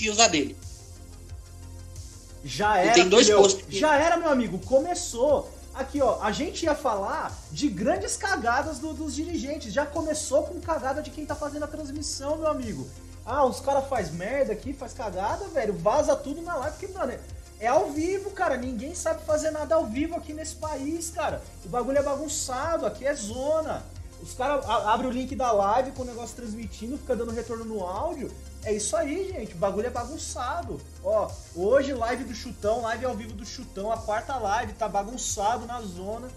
que ia usar dele. Já era. tem dois meu. Já era, meu amigo. Começou. Aqui, ó, a gente ia falar de grandes cagadas do- dos dirigentes. Já começou com cagada de quem tá fazendo a transmissão, meu amigo. Ah, os caras faz merda aqui, faz cagada, velho. Vaza tudo na live, porque, mano, é- é ao vivo, cara. Ninguém sabe fazer nada ao vivo aqui nesse país, cara. O bagulho é bagunçado, aqui é zona. Os caras abrem o link da live com o negócio transmitindo, fica dando retorno no áudio. É isso aí, gente. O bagulho é bagunçado. Ó, hoje live do Chutão, live ao vivo do Chutão, a quarta live, tá bagunçado na zona.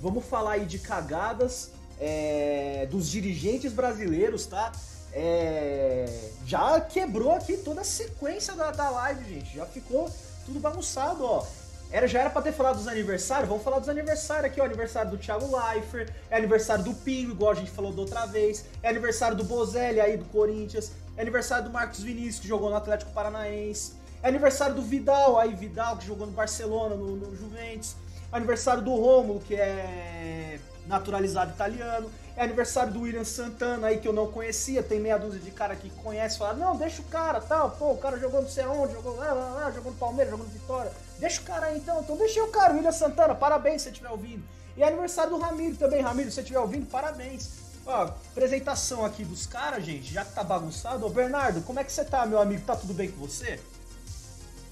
Vamos falar aí de cagadas é, dos dirigentes brasileiros, tá? É, já quebrou aqui toda a sequência da, da live, gente. Já ficou tudo bagunçado, ó. Era, já era pra ter falado dos aniversários, vamos falar dos aniversários aqui, ó. Aniversário do Thiago Leifert, é aniversário do Pingo, igual a gente falou da outra vez, é aniversário do Bozelli aí do Corinthians, é aniversário do Marcos Vinícius, que jogou no Atlético Paranaense, é aniversário do Vidal, aí Vidal, que jogou no Barcelona, no, no Juventus, é aniversário do Rômulo, que é naturalizado italiano, é aniversário do William Santana aí que eu não conhecia, tem meia dúzia de cara que conhece, fala, não, deixa o cara, tal, pô, o cara jogou não sei aonde, jogou lá, lá, lá, jogou no Palmeiras, jogou no Vitória, deixa o cara aí então, então deixa o cara, William Santana, parabéns se você estiver ouvindo. E é aniversário do Ramiro também, Ramiro, se você estiver ouvindo, parabéns. Ó, apresentação aqui dos caras, gente, já que tá bagunçado. Ô, Bernardo, como é que você tá, meu amigo? Tá tudo bem com você?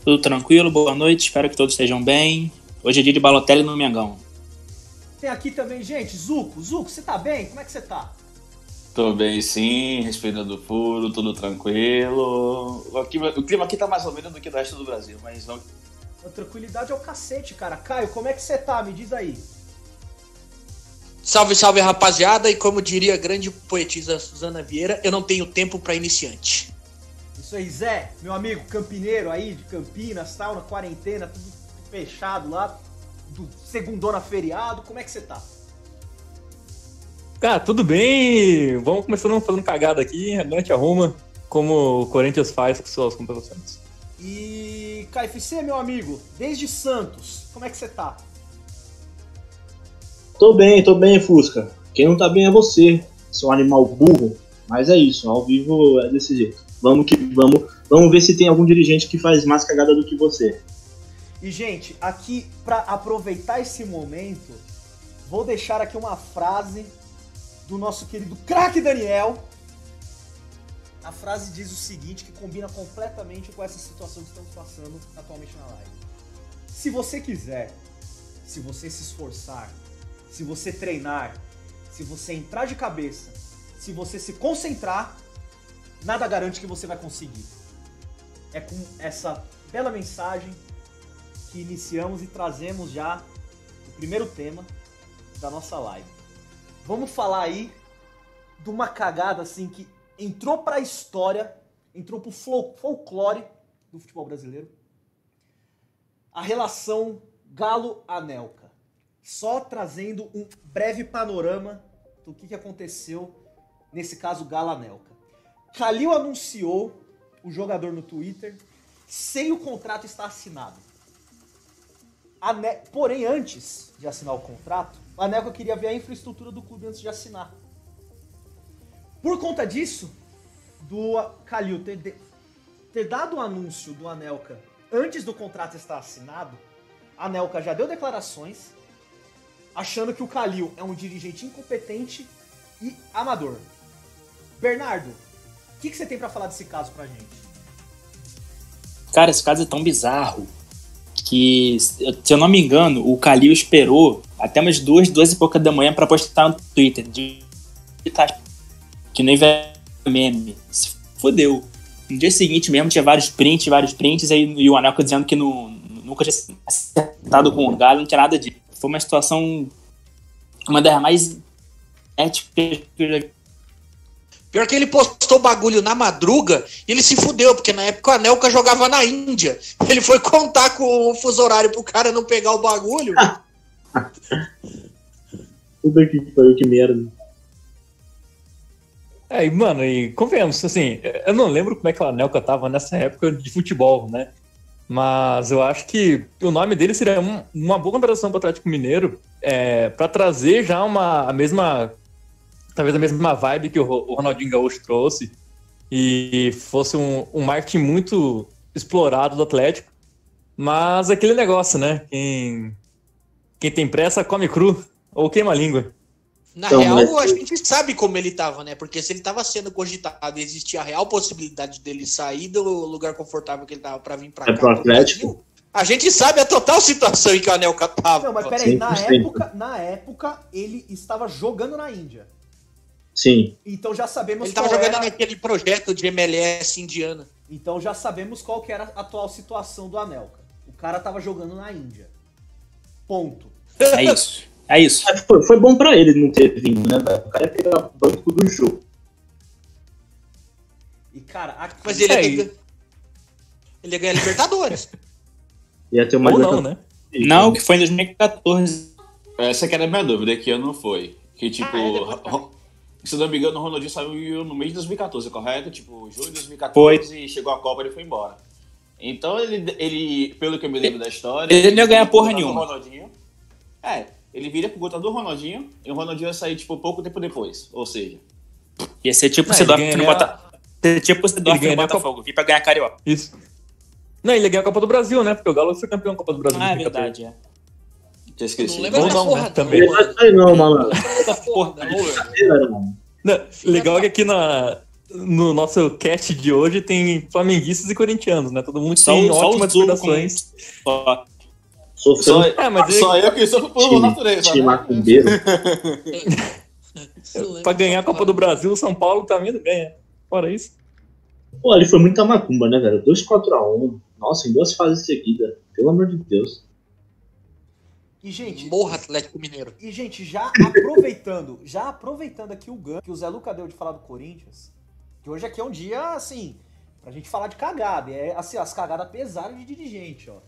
Tudo tranquilo, boa noite, espero que todos estejam bem. Hoje é dia de Balotelli no Mengão. Tem aqui também, gente, Zuco. Zuco, você tá bem? Como é que você tá? Tô bem sim, respirando o furo, tudo tranquilo. O clima, o clima aqui tá mais ou menos do que do resto do Brasil, mas não. A tranquilidade é o cacete, cara. Caio, como é que você tá? Me diz aí. Salve, salve, rapaziada. E como diria a grande poetisa Suzana Vieira, eu não tenho tempo pra iniciante. Isso aí, Zé, meu amigo campineiro aí, de Campinas, tal, na quarentena, tudo fechado lá, do segundona feriado, como é que você tá? Cara, tudo bem. Vamos começando fazendo cagada aqui, a gente arruma, como o Corinthians faz com suas contratações. E KFC, meu amigo, desde Santos, como é que você tá? Tô bem, tô bem, Fusca. Quem não tá bem é você, seu animal burro. Mas é isso, ao vivo é desse jeito. Vamos que vamos, vamos ver se tem algum dirigente que faz mais cagada do que você. E, gente, aqui, pra aproveitar esse momento, vou deixar aqui uma frase do nosso querido craque Daniel. A frase diz o seguinte, que combina completamente com essa situação que estamos passando atualmente na live. Se você quiser, se você se esforçar, se você treinar, se você entrar de cabeça, se você se concentrar, nada garante que você vai conseguir. É com essa bela mensagem que iniciamos e trazemos já o primeiro tema da nossa live. Vamos falar aí de uma cagada assim que entrou pra história, entrou pro fol- folclore do futebol brasileiro. A relação Galo-Anelka. Só trazendo um breve panorama do que, aconteceu nesse caso Galo-Anelka. Kalil anunciou o jogador no Twitter sem o contrato estar assinado. Ane- Porém, antes de assinar o contrato, o Anelka queria ver a infraestrutura do clube antes de assinar. Por conta disso, do Kalil ter, de- ter dado o anúncio do Anelka antes do contrato estar assinado, a Anelka já deu declarações achando que o Kalil é um dirigente incompetente e amador. Bernardo, o que, que você tem pra falar desse caso pra gente? Cara, esse caso é tão bizarro que, se eu não me engano, o Kalil esperou até umas duas, duas e pouca da manhã pra postar no Twitter. De... Que nem vai meme. Se fodeu. No dia seguinte mesmo tinha vários prints, vários prints, aí, e o Anelka dizendo que não, nunca tinha acertado com o Galo, não tinha nada disso. Foi uma situação. Uma das mais éticas que eu já vi. Pior que ele postou bagulho na madruga e ele se fudeu, porque na época o Anelka jogava na Índia. Ele foi contar com o fuso horário pro cara não pegar o bagulho. Puta que pariu, que merda. É, e mano, e convenhamos, assim, eu não lembro como é que o Anelka tava nessa época de futebol, né? Mas eu acho que o nome dele seria um- uma boa contratação para o Atlético Mineiro é, para trazer já uma, a mesma, talvez a mesma vibe que o o Ronaldinho Gaúcho trouxe, e fosse um, um marketing muito explorado do Atlético. Mas aquele negócio, né? Quem, quem tem pressa come cru ou queima a língua. Na Então, real, mas- a gente sabe como ele tava, né? Porque se ele tava sendo cogitado e existia a real possibilidade dele sair do lugar confortável que ele tava pra vir pra É cá. pro Atlético? Brasil, a gente sabe a total situação em que o Anelka tava. Não, mas peraí, na 100%. época, na época ele estava jogando na Índia. Sim. Então já sabemos Ele tava qual jogando era... naquele projeto de MLS indiana. Então já sabemos qual que era a atual situação do Anelka. O cara tava jogando na Índia. Ponto. É isso. É isso. Foi, foi bom pra ele não ter vindo, né, velho? O cara ia pegar o banco do jogo. E cara, aqui Mas ele ia, ganhar- ele ia ganhar Libertadores. Ia ter uma Ou não, né? Não, que foi em 2014. Essa que era a minha dúvida, que ano foi. Que tipo, Ah, é, se não me engano, o Ronaldinho saiu no mês de 2014, correto? Tipo, julho de 2014 e chegou a Copa e ele foi embora. Então ele, ele pelo que eu me lembro da história. Ele não ia ganhar porra nenhuma. Ronaldinho. É, ele viria por conta do Ronaldinho e o Ronaldinho ia sair, tipo, pouco tempo depois. Ou seja, Ia ser tipo o no ganha- Bota... ser tipo o Seedorf ele no Botafogo. Vim pra ganhar Carioca. Isso. Não, ele ganhou a Copa do Brasil, né? Porque o Galo foi campeão da Copa do Brasil. Ah, é em 2014. verdade, é. tinha esquecido. Não lembro Ou não, porra, né? não. Também. Ele vai sair não, malandro. Porra, não. Não, legal é que aqui na, no nosso cast de hoje tem flamenguistas e corintianos, né? Todo mundo Só, tem só ótimas os Zulo recordações. com- Só. Sofrendo Só, É, mas ele- só eu que sofro por time, natureza. time né? macumbeiro. Lembro Pra ganhar a Copa do Brasil, o São Paulo tá vindo ganha. Fora isso. Pô, ele foi muita macumba, né, velho? 2-4x1. Nossa, em duas fases seguidas. Pelo amor de Deus. E gente, Morra Atlético Mineiro. e gente, já aproveitando, já aproveitando aqui o gancho que o Zé Luca deu de falar do Corinthians, que hoje aqui é um dia assim, pra gente falar de cagada, e é assim, as cagadas pesadas de dirigente, ó.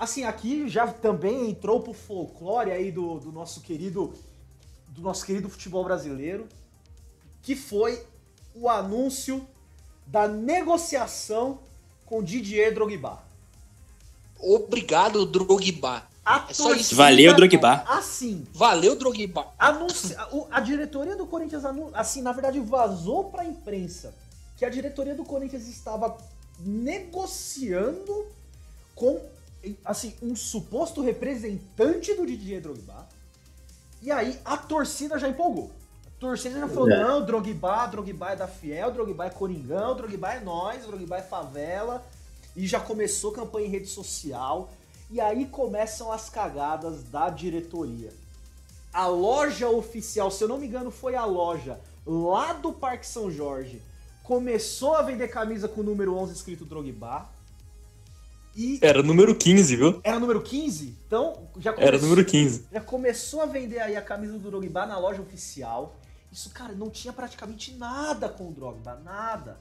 Assim, aqui já também entrou pro folclore aí do, do nosso querido do nosso querido futebol brasileiro, que foi o anúncio da negociação com Didier Drogba. Obrigado, Drogba. A É só isso. Valeu, Drogba. Assim, Valeu, Drogba. Anunci... o- A diretoria do Corinthians, anu- assim, na verdade, vazou pra imprensa que a diretoria do Corinthians estava negociando com, assim, um suposto representante do Didier Drogba. E aí a torcida já empolgou. A torcida já falou, É. não, Drogba, Drogba é da Fiel, Drogba é Coringão, Drogba é nós, Drogba é favela. E já começou campanha em rede social. E aí começam as cagadas da diretoria. A loja oficial, se eu não me engano, foi a loja lá do Parque São Jorge. Começou a vender camisa com o número 11 escrito Drogba. E Era número 15, viu? era número 15? Então, já Era começou, número 15. já começou a vender aí a camisa do Drogba na loja oficial. Isso, cara, não tinha praticamente nada com o Drogba, nada.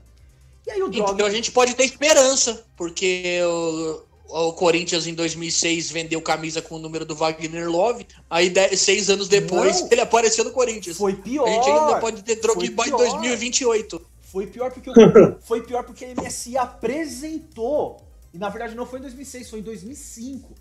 E aí o Drogba... Então a gente pode ter esperança, porque o, o Corinthians em 2006 vendeu camisa com o número do Wagner Love, aí dez, seis anos depois Não. ele apareceu no Corinthians. Foi pior. A gente ainda pode ter Drogba em pior. 2028. Foi pior porque o, foi pior porque a MSI apresentou. E na verdade não foi em 2006, foi em 2005.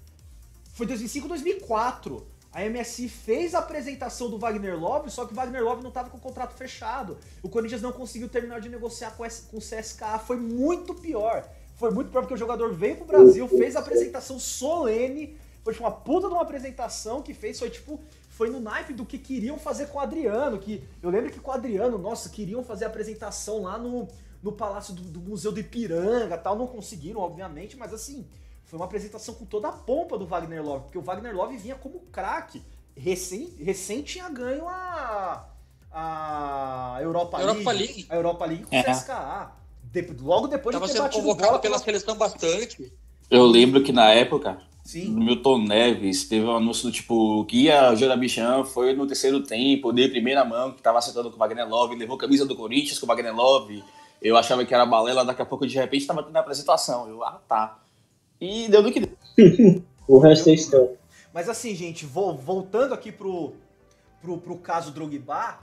Foi 2005, 2004. A MSI fez a apresentação do Wagner Love, só que o Wagner Love não estava com o contrato fechado. O Corinthians não conseguiu terminar de negociar com, o CSKA. Foi muito pior. Foi muito pior porque o jogador veio pro Brasil, fez a apresentação solene. Foi tipo uma puta de uma apresentação que fez. Foi tipo. Foi no naipe do que queriam fazer com o Adriano. Que eu lembro que com o Adriano, nossa, queriam fazer a apresentação lá no, no Palácio do, do Museu do Ipiranga tal. Não conseguiram, obviamente, mas assim, foi uma apresentação com toda a pompa do Wagner Love, porque o Wagner Love vinha como craque. Recém, recém tinha ganho a, a Europa, Europa League, League. A Europa League com o É. CSKA. De- logo depois Tava de ter sendo convocado bola pela seleção bastante. Eu lembro que na época, Sim. no Milton Neves, teve um anúncio do tipo que ia Jora Bichan foi no terceiro tempo, dei primeira mão, que tava sentando com o Wagner Love, levou a camisa do Corinthians com o Wagner Love. Eu achava que era balela, daqui a pouco de repente tava tendo a apresentação. Eu, ah, tá. E deu no que deu. O resto é estranho. Mas assim, gente, vo- voltando aqui pro, pro, pro caso Drogba,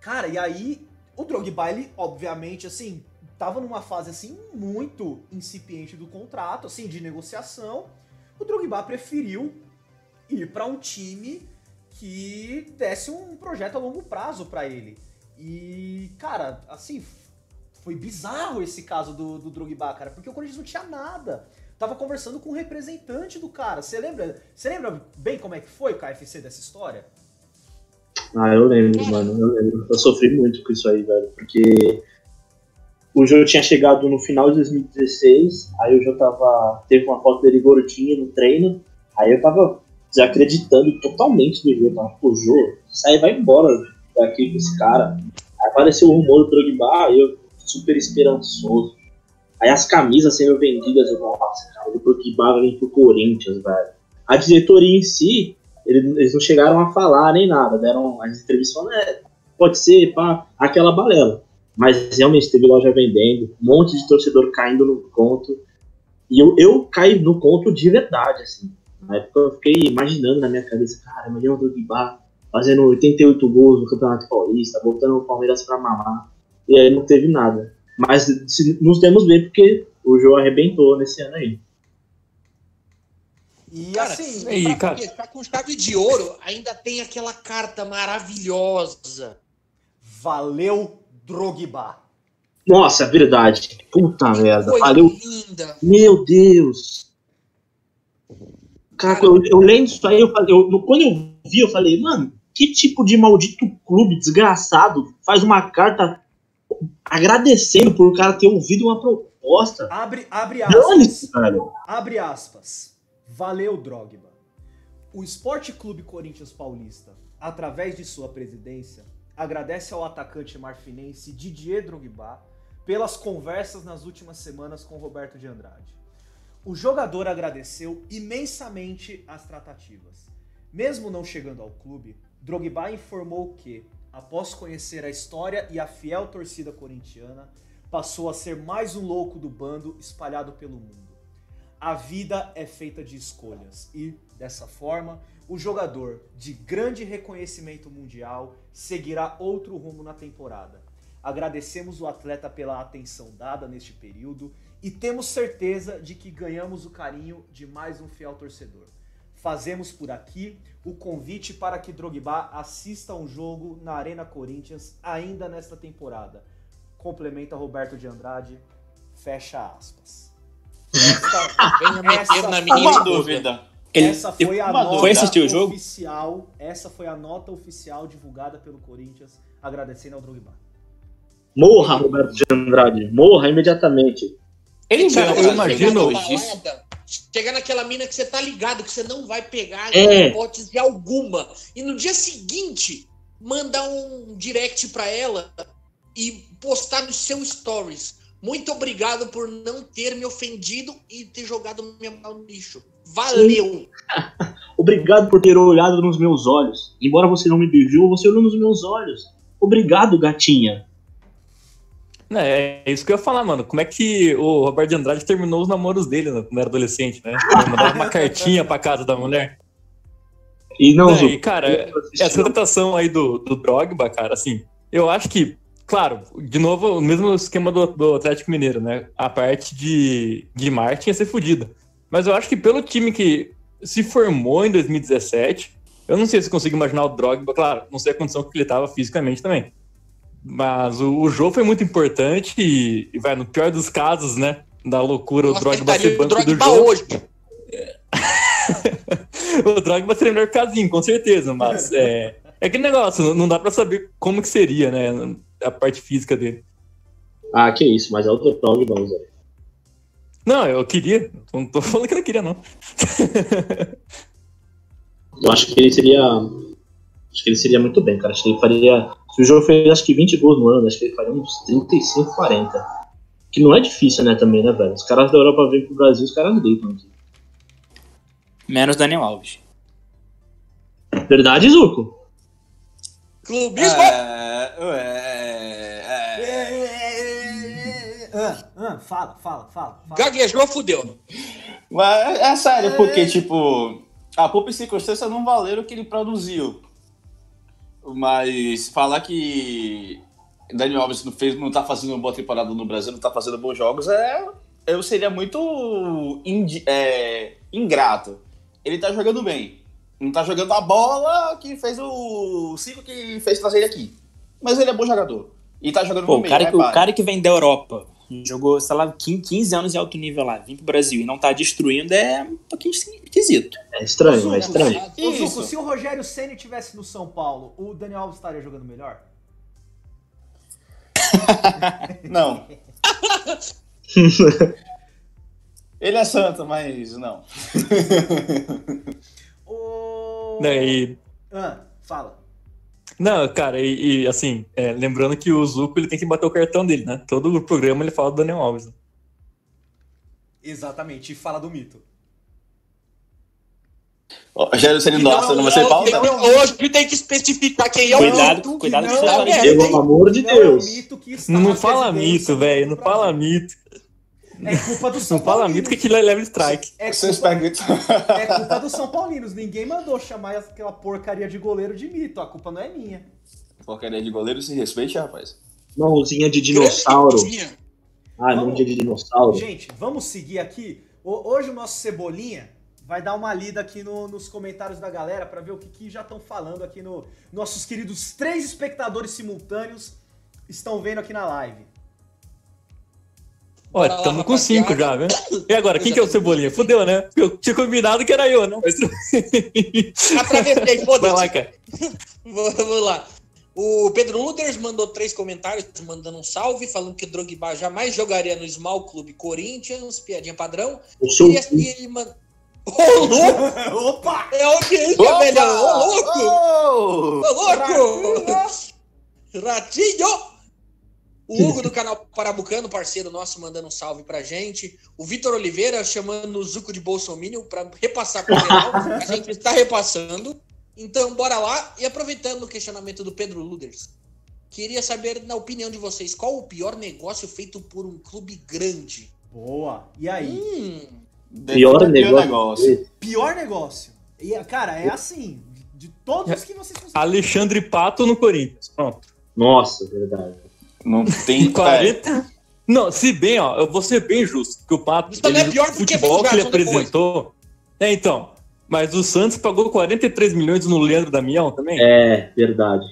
cara, e aí o Drogba, ele, obviamente, assim, tava numa fase, assim, muito incipiente do contrato, assim, de negociação. O Drogba preferiu ir pra um time que desse um projeto a longo prazo pra ele. E, cara, assim, foi bizarro esse caso do, do Drogba, cara, porque o Corinthians não tinha nada. Tava conversando com o representante do cara. Você lembra, você lembra bem como é que foi o KFC dessa história? Ah, eu lembro, mano. Eu lembro. Eu sofri muito com isso aí, velho. Porque o jogo tinha chegado no final de 2016. Aí o jogo tava. Teve uma foto dele gordinho no treino. Aí eu tava desacreditando totalmente do jogo. Tava, pô, Jô, sai vai embora daqui com esse cara. Aí apareceu o rumor do Drogba. Aí eu super esperançoso. Aí as camisas sendo vendidas, eu, nossa, cara, o Drogba vem pro Corinthians, velho. A diretoria em si, eles não chegaram a falar nem nada, deram as entrevistas falando, é, pode ser, pá, aquela balela. Mas realmente teve loja vendendo, um monte de torcedor caindo no conto. E eu, eu caí no conto de verdade, assim. Na época eu fiquei imaginando na minha cabeça, cara, imagina o Drogba fazendo 88 gols no Campeonato Paulista, botando o Palmeiras pra mamar. E aí não teve nada. Mas nos temos bem porque o jogo arrebentou nesse ano aí. E cara, assim, aí, pra cara. Tá com chave de ouro, ainda tem aquela carta maravilhosa. Valeu, Drogba. Nossa, verdade. Puta que merda. Valeu. Linda. Meu Deus. Cara, eu, eu lendo isso aí, eu falei, eu, quando eu vi, eu falei, mano, que tipo de maldito clube desgraçado faz uma carta agradecendo por o cara ter ouvido uma proposta. Abre, abre aspas. Abre aspas. Valeu, Drogba. O Esporte Clube Corinthians Paulista, através de sua presidência, agradece ao atacante marfinense Didier Drogba pelas conversas nas últimas semanas com Roberto de Andrade. O jogador agradeceu imensamente as tratativas. Mesmo não chegando ao clube, Drogba informou que após conhecer a história e a fiel torcida corintiana, passou a ser mais um louco do bando espalhado pelo mundo. A vida é feita de escolhas e, dessa forma, o jogador de grande reconhecimento mundial seguirá outro rumo na temporada. Agradecemos o atleta pela atenção dada neste período e temos certeza de que ganhamos o carinho de mais um fiel torcedor. Fazemos por aqui o convite para que Drogba assista um jogo na Arena Corinthians ainda nesta temporada. Complementa Roberto de Andrade, fecha aspas. Essa, essa na minha dúvida. Essa foi a nota foi assistir o jogo? oficial. Essa foi a nota oficial divulgada pelo Corinthians, agradecendo ao Drogba. Morra, Roberto de Andrade. Morra imediatamente. Ele Cara, eu imagino. Chegar naquela mina que você tá ligado que você não vai pegar é. hipótese alguma. E no dia seguinte, mandar um direct para ela e postar no seu stories. Muito obrigado por não ter me ofendido e ter jogado minha mão no lixo. Valeu! obrigado por ter olhado nos meus olhos. Embora você não me beijou, você olhou nos meus olhos. Obrigado, gatinha. É, é isso que eu ia falar, mano. Como é que o Roberto de Andrade terminou os namoros dele né, quando era adolescente, né? Ele mandava uma cartinha pra casa da mulher. E não, é, e, cara, essa tentação aí do, do Drogba, cara, assim, eu acho que, claro, de novo, o mesmo esquema do, do Atlético Mineiro, né? A parte de, de marketing ia ser fodida. Mas eu acho que pelo time que se formou em 2017, eu não sei se consigo imaginar o Drogba, claro, não sei a condição que ele estava fisicamente também. Mas o, o jogo foi muito importante e, e, vai, no pior dos casos, né? Da loucura, Nossa, o Drogba ser banco do jogo. Hoje. o Drogba seria o melhor casinho, com certeza, mas é, é aquele negócio, não dá pra saber como que seria, né? A parte física dele. Ah, que isso, mas é o Drogba, Zé. Não, eu queria. Não tô falando que eu não queria, não. eu acho que ele seria. Acho que ele seria muito bem, cara. Acho que ele faria se o jogo fez acho que 20 gols no ano, acho que ele faria uns 35, 40. Que não é difícil, né, também, né, velho? Os caras da Europa vêm pro Brasil, os caras deitam aqui. Menos Daniel Alves. Verdade, Zuko? Clubismo! É, é, é, ah, ah, fala, fala, fala. fala. Gaguejou, fudeu. Mas é sério, porque, tipo, a e circunstância não valeram o que ele produziu. Mas falar que Daniel Alves não, fez, não tá fazendo uma boa temporada no Brasil, não tá fazendo bons jogos, é, eu seria muito indi, é, ingrato. Ele tá jogando bem. Não tá jogando a bola que fez o ciclo que fez trazer ele aqui. Mas ele é bom jogador. E tá jogando Pô, no o cara, né, que, o cara que vem da Europa, jogou, sei lá, 15 anos em alto nível lá, vem pro Brasil e não tá destruindo é um pouquinho esquisito. É estranho, é estranho. Ô, se o Rogério Ceni tivesse no São Paulo, o Daniel Alves estaria jogando melhor? Não. Ele é santo, mas não. Não, e, Ah, fala. Não cara, e, e, assim, é, lembrando que o Zuko ele tem que bater o cartão dele, né? Todo o programa ele fala do Daniel Alves. né? Exatamente, e fala do mito. Rogério Ceni nossa, não vai ser pauta? Hoje tem que especificar quem é o Cuidado, mito. cuidado com não os seus é. Pelo amor de é Deus. que Não fala mito, velho, não fala mito. É culpa do São Não fala mito que aquilo é leve strike. É culpa, é culpa dos São Paulinos. Ninguém mandou chamar aquela porcaria de goleiro de mito. A culpa não é minha. Porcaria de goleiro, se respeite, rapaz. Mãozinha de dinossauro. Ah, mãozinha de dinossauro. Gente, vamos seguir aqui. Ho- Hoje o nosso Cebolinha vai dar uma lida aqui no- nos comentários da galera pra ver o que, que já estão falando aqui no. Nossos queridos três espectadores simultâneos estão vendo aqui na live. Olha, estamos com cinco já, né? E agora, quem que é o Cebolinha? Fudeu, né? Eu tinha combinado que era eu, né? Mas... Atravessei, Vai foda-se. lá, cara. Vamos lá. O Pedro Luders mandou três comentários, mandando um salve, falando que o Drogba jamais jogaria no Small Clube Corinthians, piadinha padrão. O seu E, e ele mandou. Ô, louco! Opa! É audiência, velho! Ô, louco! Oh! Ô, louco! Ratinho! O Hugo do canal Parabucano, parceiro nosso, mandando um salve pra gente. O Vitor Oliveira chamando o Zuco de Bolsominion pra repassar pro Real. A gente está repassando. Então, bora lá. E aproveitando o questionamento do Pedro Luders, queria saber, na opinião de vocês, qual o pior negócio feito por um clube grande? Boa. E aí? Hum, pior o negócio. Pior negócio. E, cara, é assim. De, de todos os que vocês conseguem. Alexandre Pato no Corinthians. Pronto. Nossa, verdade. Não tem. é, 40. Não, se bem, ó, eu vou ser bem justo, que o Pato, Isso também ele- é pior o porque futebol que ele jogaram depois. apresentou. É, então. Mas o Santos pagou 43 milhões no Leandro Damião também? É, verdade.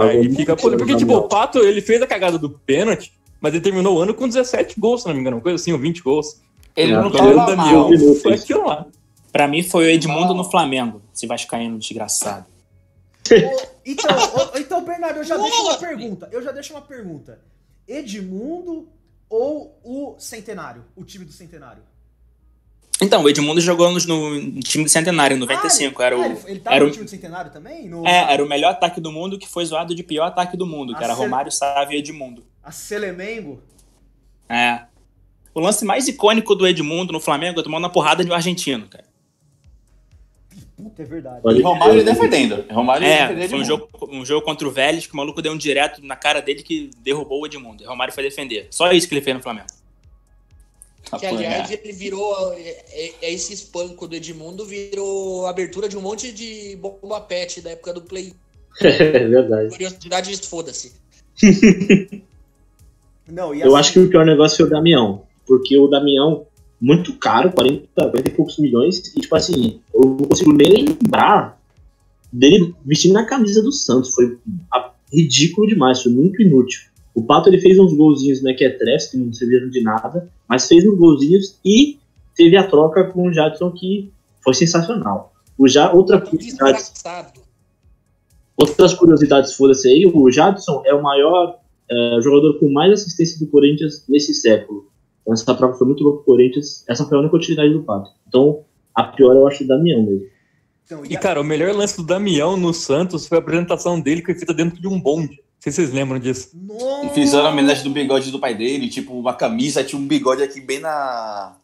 Aí fica por... Porque, tipo, o Pato, ele fez a cagada do pênalti, mas ele terminou o ano com 17 gols, se não me engano, uma coisa assim, ou 20 gols. Ele É, não O Leandro tava Damião mal. Minutos. foi aquilo lá. Pra mim foi o Edmundo no Flamengo, esse vascaíno desgraçado. Então, então, Bernardo, eu já deixo uma pergunta. Eu já deixo uma pergunta. Edmundo ou o Centenário? O time do Centenário? Então, o Edmundo jogou no, no time do Centenário, em 95. Ah, era ele, o, ah, ele, ele tava era no o- time do Centenário também? No, é, era o melhor ataque do mundo que foi zoado de pior ataque do mundo, que A era Cel- Romário, Sávio e Edmundo. A Selemengo? É. O lance mais icônico do Edmundo no Flamengo é tomando uma porrada de um argentino, cara. Puta, é verdade. Pode E Romário defendendo. Romário É, defendendo foi um jogo, um jogo contra o Vélez que o maluco deu um direto na cara dele que derrubou o Edmundo. E o Romário foi defender. Só isso que ele fez no Flamengo. que aliás ele virou. é- é- Esse espanco do Edmundo virou abertura de um monte de bomba pet da época do Play. É verdade. Curiosidade, foda-se. Não, e Eu acho que o pior negócio foi o Damião. Porque o Damião, muito caro, 40, 40 e poucos milhões, e tipo assim, eu não consigo nem lembrar dele vestindo a camisa do Santos. Foi ridículo demais, foi muito inútil. O Pato ele fez uns golzinhos mequetrefes que não serviram de nada, mas fez uns golzinhos e teve a troca com o Jadson que foi sensacional. O já, outra curiosidade, outras curiosidades foda-se aí, o Jadson é o maior é, jogador com mais assistência do Corinthians nesse século. Então essa prova foi muito boa pro Corinthians, essa foi a única utilidade do Pato. Então a pior eu acho o Damião mesmo. Então, E, a- cara, o melhor lance do Damião no Santos foi a apresentação dele que foi feita dentro de um bonde. Não sei se vocês lembram disso. Nossa! E fizeram a homenagem do bigode do pai dele, tipo, uma camisa, tinha um bigode aqui bem na.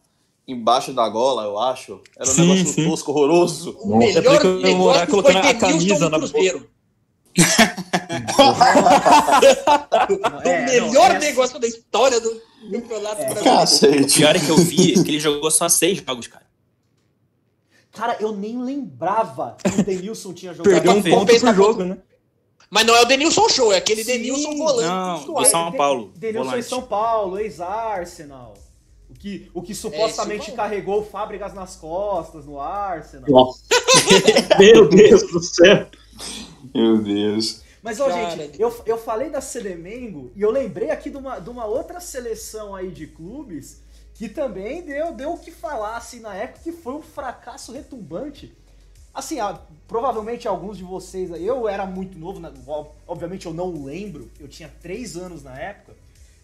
embaixo da gola, eu acho. Era um Sim, negócio sim. tosco, horroroso. O Nossa, é melhor comemorar negócio colocando foi a camisa no na Cruzeiro. É, o não, melhor essa- negócio da história do campeonato É. O brasileiro. Cacete. pior é que eu vi que ele jogou só seis jogos, cara. Cara, eu nem lembrava que o Denilson tinha jogado. Perdeu um ponto pro jogo, né? Mas não é o Denilson Show, é aquele Sim. Denilson volante. Não, do São Paulo. Denilson em volante. São Paulo, ex-Arsenal. O que, o que supostamente É, carregou Fábricas nas costas no Arsenal. Nossa. Meu Deus do céu. Meu Deus. Mas, ó, gente, eu, eu falei da Selemengo e eu lembrei aqui de uma, de uma outra seleção aí de clubes que também deu, deu o que falar, assim, na época, que foi um fracasso retumbante. Assim, ah, provavelmente alguns de vocês, eu era muito novo, né, obviamente eu não lembro, eu tinha três anos na época,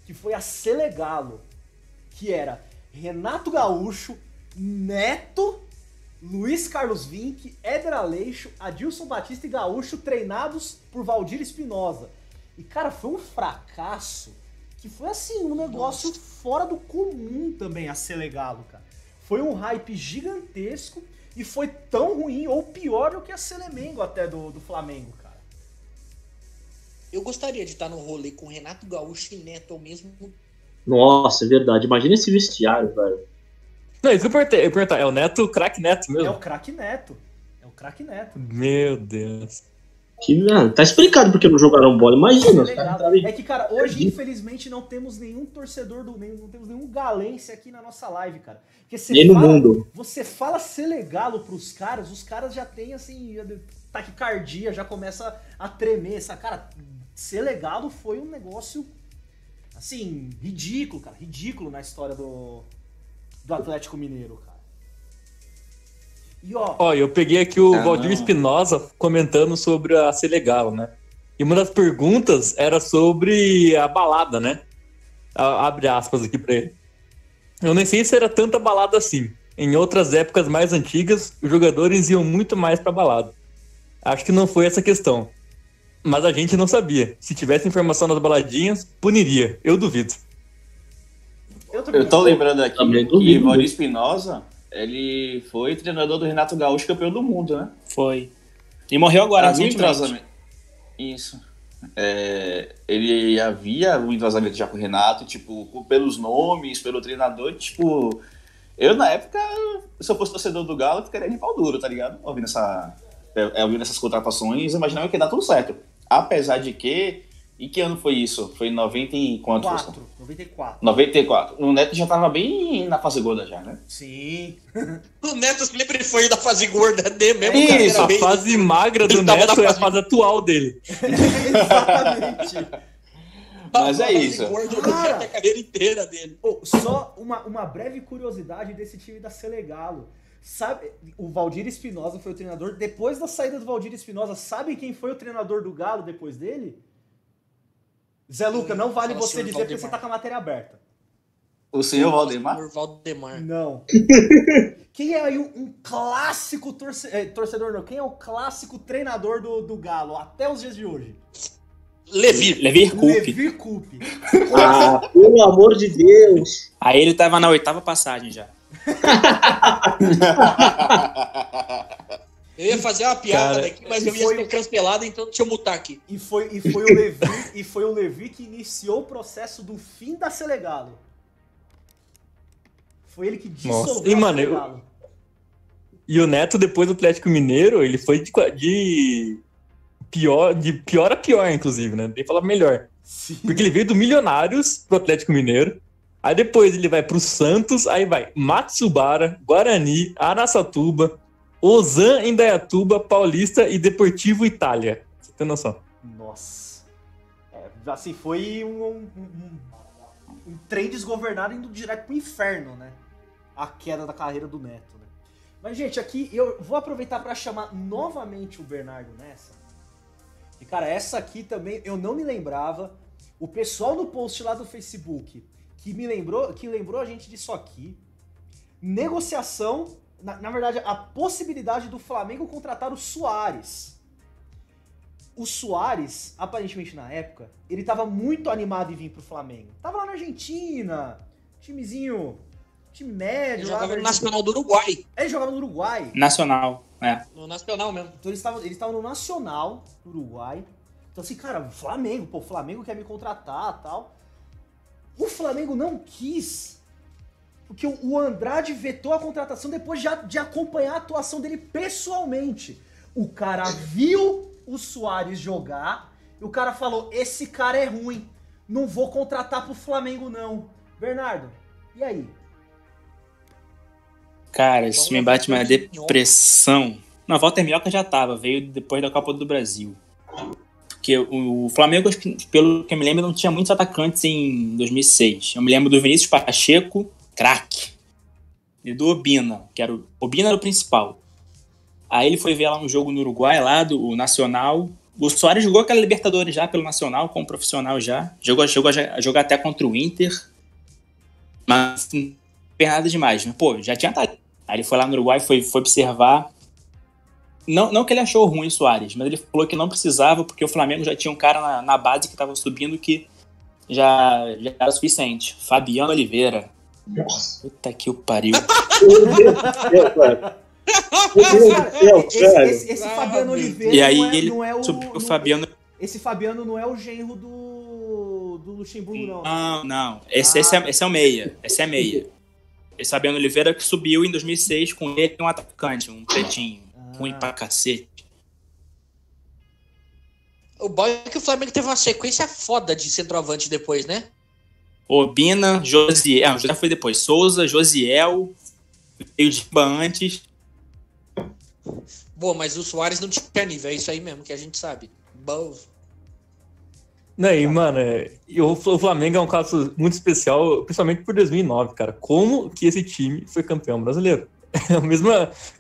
que foi a Selegalo, que era Renato Gaúcho, Neto, Luiz Carlos Vinck, Éder Aleixo, Adilson Batista e Gaúcho treinados por Valdir Espinosa. E, cara, foi um fracasso que foi assim, um negócio Nossa. fora do comum também a ser legal, cara. Foi um hype gigantesco e foi tão ruim ou pior do que a Selemengo até do, do Flamengo, cara. Eu gostaria de estar no rolê com Renato Gaúcho e Neto ao mesmo Nossa, é verdade. Imagina esse vestiário, velho. Não, isso que eu perguntei, é o Neto, o craque Neto mesmo? É o craque Neto. É o craque Neto. Meu Deus. Que, não, tá explicado porque não jogaram bola. Imagina. É, é que, cara, hoje, infelizmente, não temos nenhum torcedor do. não temos nenhum galense aqui na nossa live, cara. Porque você Nem fala, no mundo. Você fala ser legalo pros caras, os caras já têm assim. taquicardia, já começa a tremer. Essa, cara, ser legalo foi um negócio. Assim, ridículo, cara. Ridículo na história do, do Atlético Mineiro, cara. E ó. Ó, eu peguei aqui o ah, Valdir Espinosa comentando sobre a ser legal, né? E uma das perguntas era sobre a balada, né? Abre aspas aqui pra ele. Eu nem sei se era tanta balada assim. Em outras épocas mais antigas, os jogadores iam muito mais pra balada. Acho que não foi essa questão. Mas a gente não sabia. Se tivesse informação nas baladinhas, puniria. Eu duvido. Eu, eu tô lembrando aqui que Valdir Espinosa ele foi treinador do Renato Gaúcho, campeão do mundo, né? Foi. E morreu agora, havia entrosamento. Isso. É, ele havia um entrosamento já com o Renato, tipo, pelos nomes, pelo treinador, tipo. Eu, na época, se eu fosse torcedor do Galo, eu ficaria de pau duro, tá ligado? Ouvindo, essa, é, ouvindo essas contratações, imaginava que ia dar tudo certo. Apesar de que e que ano foi isso? Foi em 90 e quantos? 4, 94. 94. O Neto já tava bem na fase gorda já, né? Sim. o Neto sempre foi da fase gorda dele mesmo, Isso, cara, a bem... fase magra do Neto fase... é a fase atual dele. Exatamente. Mas é isso. Cara, a carreira inteira dele. Oh, só uma, uma breve curiosidade desse time da Selegalo. Sabe, o Valdir Espinosa foi o treinador. Depois da saída do Valdir Espinosa, sabe quem foi o treinador do Galo depois dele? Zé Luca, não vale você dizer Valdemar. porque você tá com a matéria aberta. O senhor Valdemar? O Valdemar. Não. Quem é aí um, um clássico torce, é, torcedor, não? Quem é o clássico treinador do, do Galo até os dias de hoje? Levi. Levi Coupe. Levi Coupe. ah, pelo amor de Deus. Aí ele tava na oitava passagem já. Eu ia fazer uma piada Cara, aqui, mas eu ia foi... ser cancelado, então deixa eu mutar aqui. E foi, e foi o Levi, e foi o Levi que iniciou o processo do fim da Selegalo. Foi ele que dissolveu e, mano, eu... E o Neto, depois do Atlético Mineiro, ele foi de, de pior, de pior a pior, inclusive, né? Nem falar melhor. Sim. Porque ele veio do Milionários pro Atlético Mineiro. Aí depois ele vai pro Santos, aí vai Matsubara, Guarani, Araçatuba, Ozan, Indaiatuba, Paulista e Deportivo Itália. Você tem noção? Nossa. É, assim, foi um, um, um, um, trem desgovernado indo direto pro inferno, né? A queda da carreira do Neto, né? Mas, gente, aqui eu vou aproveitar para chamar novamente o Bernardo nessa. E, cara, essa aqui também eu não me lembrava. O pessoal do post lá do Facebook que me lembrou, que lembrou a gente disso aqui. Negociação na, na, verdade, a possibilidade do Flamengo contratar o Soares. O Soares, aparentemente na época, ele estava muito animado em vir pro Flamengo. Tava lá na Argentina, timezinho, time médio. Ele jogava no Nacional do Uruguai. Ele jogava no Uruguai. Nacional, é. No Nacional mesmo. Então eles estavam eles no Nacional do Uruguai. Então assim, cara, Flamengo, pô, o Flamengo quer me contratar tal. O Flamengo não quis porque o Andrade vetou a contratação depois de, de acompanhar a atuação dele pessoalmente. O cara viu o Soares jogar e o cara falou: esse cara é ruim, não vou contratar pro Flamengo, não. Bernardo, e aí? Cara, isso me bate uma depressão. Não, a Walter Minhoca já tava, veio depois da Copa do Brasil. Porque o Flamengo, pelo que eu me lembro, não tinha muitos atacantes em 2006. Eu me lembro do Vinícius Pacheco, craque. E do Obina, que era o. Obina era o principal. Aí ele foi ver lá um jogo no Uruguai, lá do Nacional. O Soares jogou aquela Libertadores já pelo Nacional, como profissional já. Jogou, jogou a jogar até contra o Inter. Mas não fez nada demais. Mas, pô, já tinha Aí ele foi lá no Uruguai, foi, foi observar. Não, não que ele achou ruim o Soares, mas ele falou que não precisava, porque o Flamengo já tinha um cara na, na base que estava subindo que já, já era suficiente. Fabiano Oliveira. Nossa. Puta que o pariu. Meu Deus do céu, velho. esse, esse, esse Fabiano Oliveira E aí não é, ele não é o, subiu o Fabiano. Esse Fabiano não é o genro do, do Luxemburgo, não. Não, não. Esse, esse, é, esse é o meia. Esse é meia. Esse Fabiano Oliveira que subiu em 2006 com ele um atacante, um pretinho. Ruim pra cacete. O bom é que o Flamengo teve uma sequência foda de centroavante depois, né? Obina, Josiel. Ah, José foi depois. Souza, Josiel. Veio de antes. Bom, mas o Soares não tinha nível, é isso aí mesmo que a gente sabe. Bom. Não, e, mano, é, e o Flamengo é um caso muito especial, principalmente por 2009, cara. Como que esse time foi campeão brasileiro? É o mesmo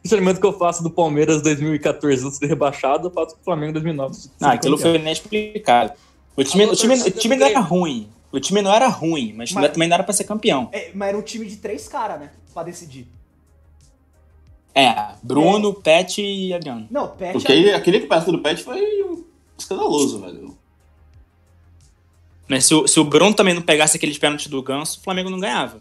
questionamento que eu faço do Palmeiras 2014 antes de ser rebaixado, eu faço com o Flamengo 2009. ser Ah, aquilo campeão. foi inexplicável. O time, o time, o time não era ruim. O time não era ruim, mas, Mas- também não era pra ser campeão. É, mas era um time de três caras, né? Pra decidir. É, Bruno, Pet e Adriano. Não, Pet Porque ele- aquele que parece do Pet foi escandaloso, velho. Mas se o, se o Bruno também não pegasse aqueles pênaltis do Ganso, o Flamengo não ganhava.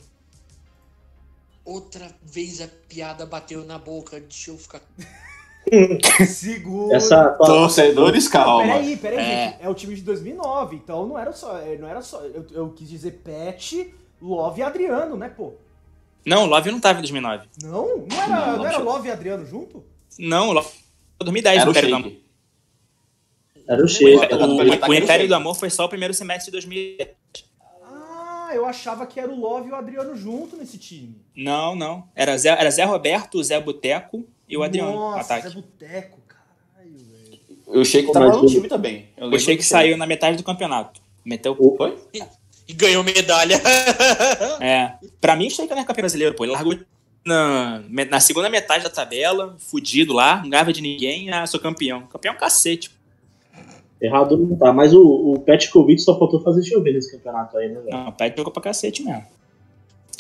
Outra vez a piada bateu na boca. Deixa eu ficar. Segura. Essa Torcedores, calma. peraí, peraí, É. gente. É o time de 2009, então não era só. Não era só eu, eu quis dizer Pet, Love e Adriano, né, pô? Não, o Love não tava em 2009. Não? Não era, Não, não, era. Love e Adriano junto? Não, o Love foi 2010 Era o Império do Amor. Era o cheiro. O, o- Império do Amor foi só o primeiro semestre de 2010. Ah, eu achava que era o Love e o Adriano junto nesse time. Não, não. Era Zé, era Zé Roberto, o Zé Boteco e o Adriano no Nossa, ataque. Zé Boteco, caralho, velho. O Shake Pô, tava no time também. Eu Sheik do saiu na metade do campeonato. Meteu. O- Foi? E ganhou medalha. É. Pra mim, o Sheik não é campeão brasileiro, pô. Ele largou na, na segunda metade da tabela, fudido lá, não ganhava de ninguém. Ah, sou campeão. Campeão é um cacete. Errado não tá. Mas o, o Petkovic só faltou fazer chover nesse campeonato aí, né, velho? Não, o Pet jogou pra cacete mesmo.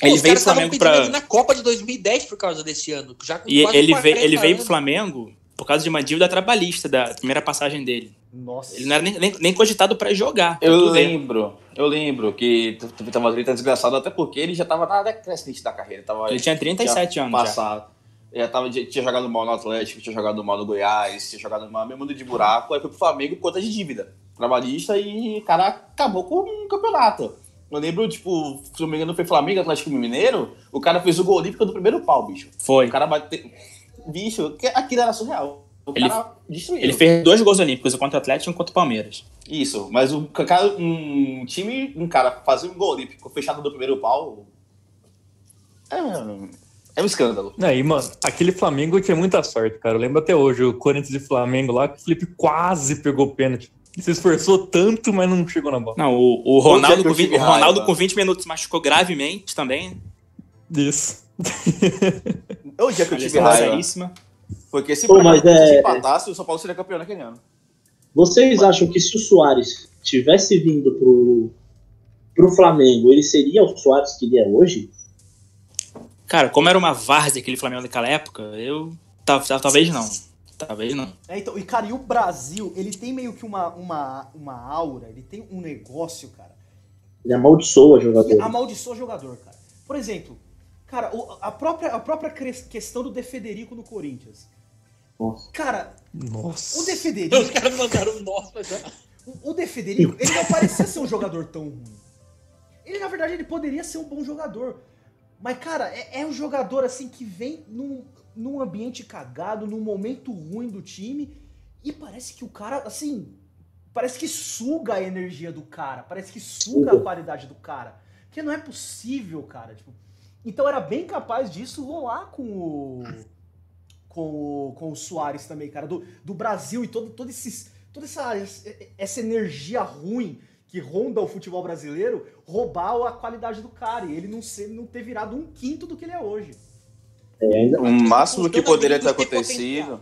Ele veio pro Flamengo pra. na Copa de 2010 por causa desse ano. Já com E quase ele 40 veio, ele veio pro. Flamengo por causa de uma dívida trabalhista da primeira passagem dele. Nossa. Ele não era nem, nem, nem cogitado pra jogar. pra Eu ver. lembro, eu lembro que tava uma treta desgraçada, até porque ele já tava na decrescente da carreira. Tava, Ele tinha 37 anos já. passado. Já tava, já tinha jogado mal no Atlético, tinha jogado mal no Goiás, tinha jogado mal mesmo mundo de buraco, aí foi pro Flamengo por conta de dívida trabalhista e o cara acabou com o campeonato. Eu lembro, tipo, se não me engano, foi Flamengo Atlético Mineiro, o cara fez o gol olímpico do primeiro pau, bicho. Foi. O cara bateu. Bicho, aquilo era surreal. O Ele- cara destruiu. Ele fez dois gols olímpicos, um contra o Atlético e um contra o Palmeiras. Isso, mas um, cara, um time, um cara fazer um gol olímpico fechado do primeiro pau. É, é um escândalo. Aí, mano, aquele Flamengo tinha muita sorte, cara. Eu lembro até hoje, o Corinthians e Flamengo lá, que o Felipe quase pegou o pênalti. Ele se esforçou tanto, mas não chegou na bola. Não, o, o é Ronaldo, com, vi- tive o Ronaldo raiva? com 20 minutos machucou gravemente também. Isso. É o dia que eu tive raiva. Porque se Pô, o mas Palmeiras é- empatasse, o São Paulo seria campeão naquele ano. Vocês acham que se o Soares tivesse vindo pro, pro Flamengo, ele seria o Soares que ele é hoje? Cara, como era uma várzea aquele Flamengo naquela época, eu. tal- tal- Talvez não. Talvez não. É, então, e cara, e o Brasil, ele tem meio que uma, uma, uma aura, ele tem um negócio, cara, Ele amaldiçoa jogador. amaldiçoa jogador, cara. Por exemplo, cara, o- a própria, a própria questão do De Federico no Corinthians. Nossa. Cara, Nossa. o De Federico, Os caras mandaram um nossa, mas... o, o De Federico, ele não parecia ser um jogador tão ruim. Ele, na verdade, ele poderia ser um bom jogador. Mas, cara, é, é um jogador, assim, que vem num, num ambiente cagado, num momento ruim do time, e parece que o cara, assim, parece que suga a energia do cara, parece que suga a qualidade do cara. Porque não é possível, cara. Tipo, então era bem capaz disso rolar com o. Com o, com o Soares também, cara. Do, do Brasil e todo, todo esses, toda essa, essa energia ruim que ronda o futebol brasileiro roubar a qualidade do cara e ele não, ser, não ter virado um quinto do que ele é hoje. É. O máximo que poderia ter acontecido.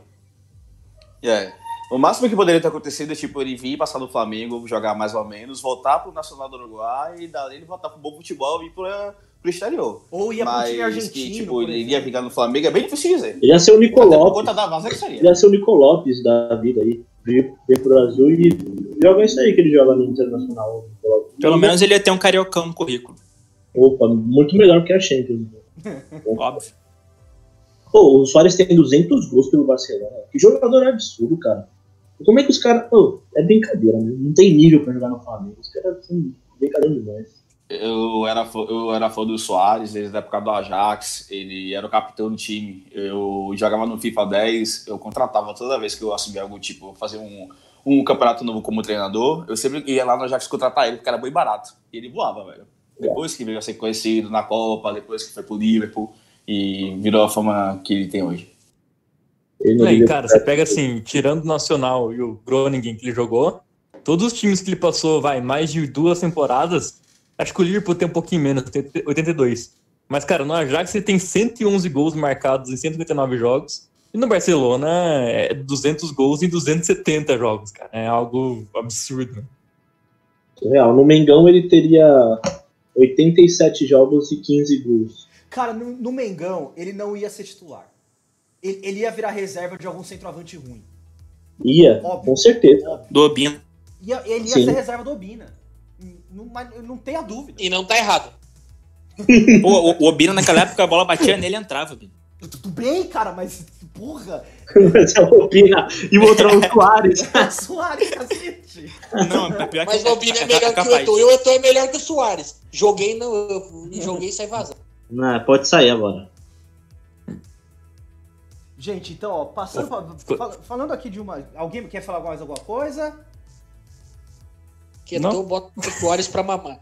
É. O máximo que poderia ter acontecido é tipo ele vir passar no Flamengo, jogar mais ou menos, voltar pro Nacional do Uruguai e dali ele voltar pro bom futebol e ir pra, pro exterior. Ou ia Mas pro time argentino. que tipo, ele iria ficar no Flamengo é bem difícil dizer. Ele ia ser o Nico Até Lopes. conta da vaza que seria. Ele ia ser o Nico Lopes da vida aí. Veio pro Brasil e joga isso aí que ele joga no Internacional. Pelo menos ele ia ter um cariocão no currículo. Opa, muito melhor que a Champions. Óbvio. Pô, o Soares tem 200 gols pelo Barcelona. Que jogador absurdo, cara. Como é que os caras. Pô, é brincadeira, né? Não tem nível pra jogar no Flamengo. Os caras são brincadeira demais. Eu era, fã, eu era fã do Soares desde a época do Ajax, ele era o capitão do time. Eu jogava no FIFA 10, eu contratava toda vez que eu assumia algum tipo, fazer um, um campeonato novo como treinador. Eu sempre ia lá no Ajax contratar ele, porque era bem barato. E ele voava, velho. Depois que veio a ser conhecido na Copa, depois que foi pro Liverpool e virou a fama que ele tem hoje. Ele cara, você pega assim, tirando o Nacional e o Groningen que ele jogou, todos os times que ele passou, vai, mais de duas temporadas, acho que o Liverpool tem um pouquinho menos, tem 82. Mas, cara, no Ajax ele tem 111 gols marcados em 159 jogos, e no Barcelona é 200 gols em 270 jogos, cara. É algo absurdo. Real. No Mengão ele teria 87 jogos e 15 gols. Cara, no, no Mengão, ele não ia ser titular. Ele, ele ia virar reserva de algum centroavante ruim. Ia, Óbvio. com certeza. Óbvio. Do Obino. Ia, ele ia Sim. ser reserva do Obina. Não, mas não tenha dúvida. E não tá errado. Pô, o, o Obino naquela época a bola batia nele e entrava, Obino. Tudo bem, cara, mas porra, Mas é o Opina e o outro é o Soares. Soares, cacete. Não, é pior Mas que o Obina é é melhor que o. Eto'o e o Eto'o é melhor que o Soares. Joguei, no, eu joguei e sai vazando. Não, pode sair agora. Gente, então, ó, passando pra- fal- falando aqui de uma. Alguém quer falar mais alguma coisa? Que Não. Eto'o bota o Soares pra mamar.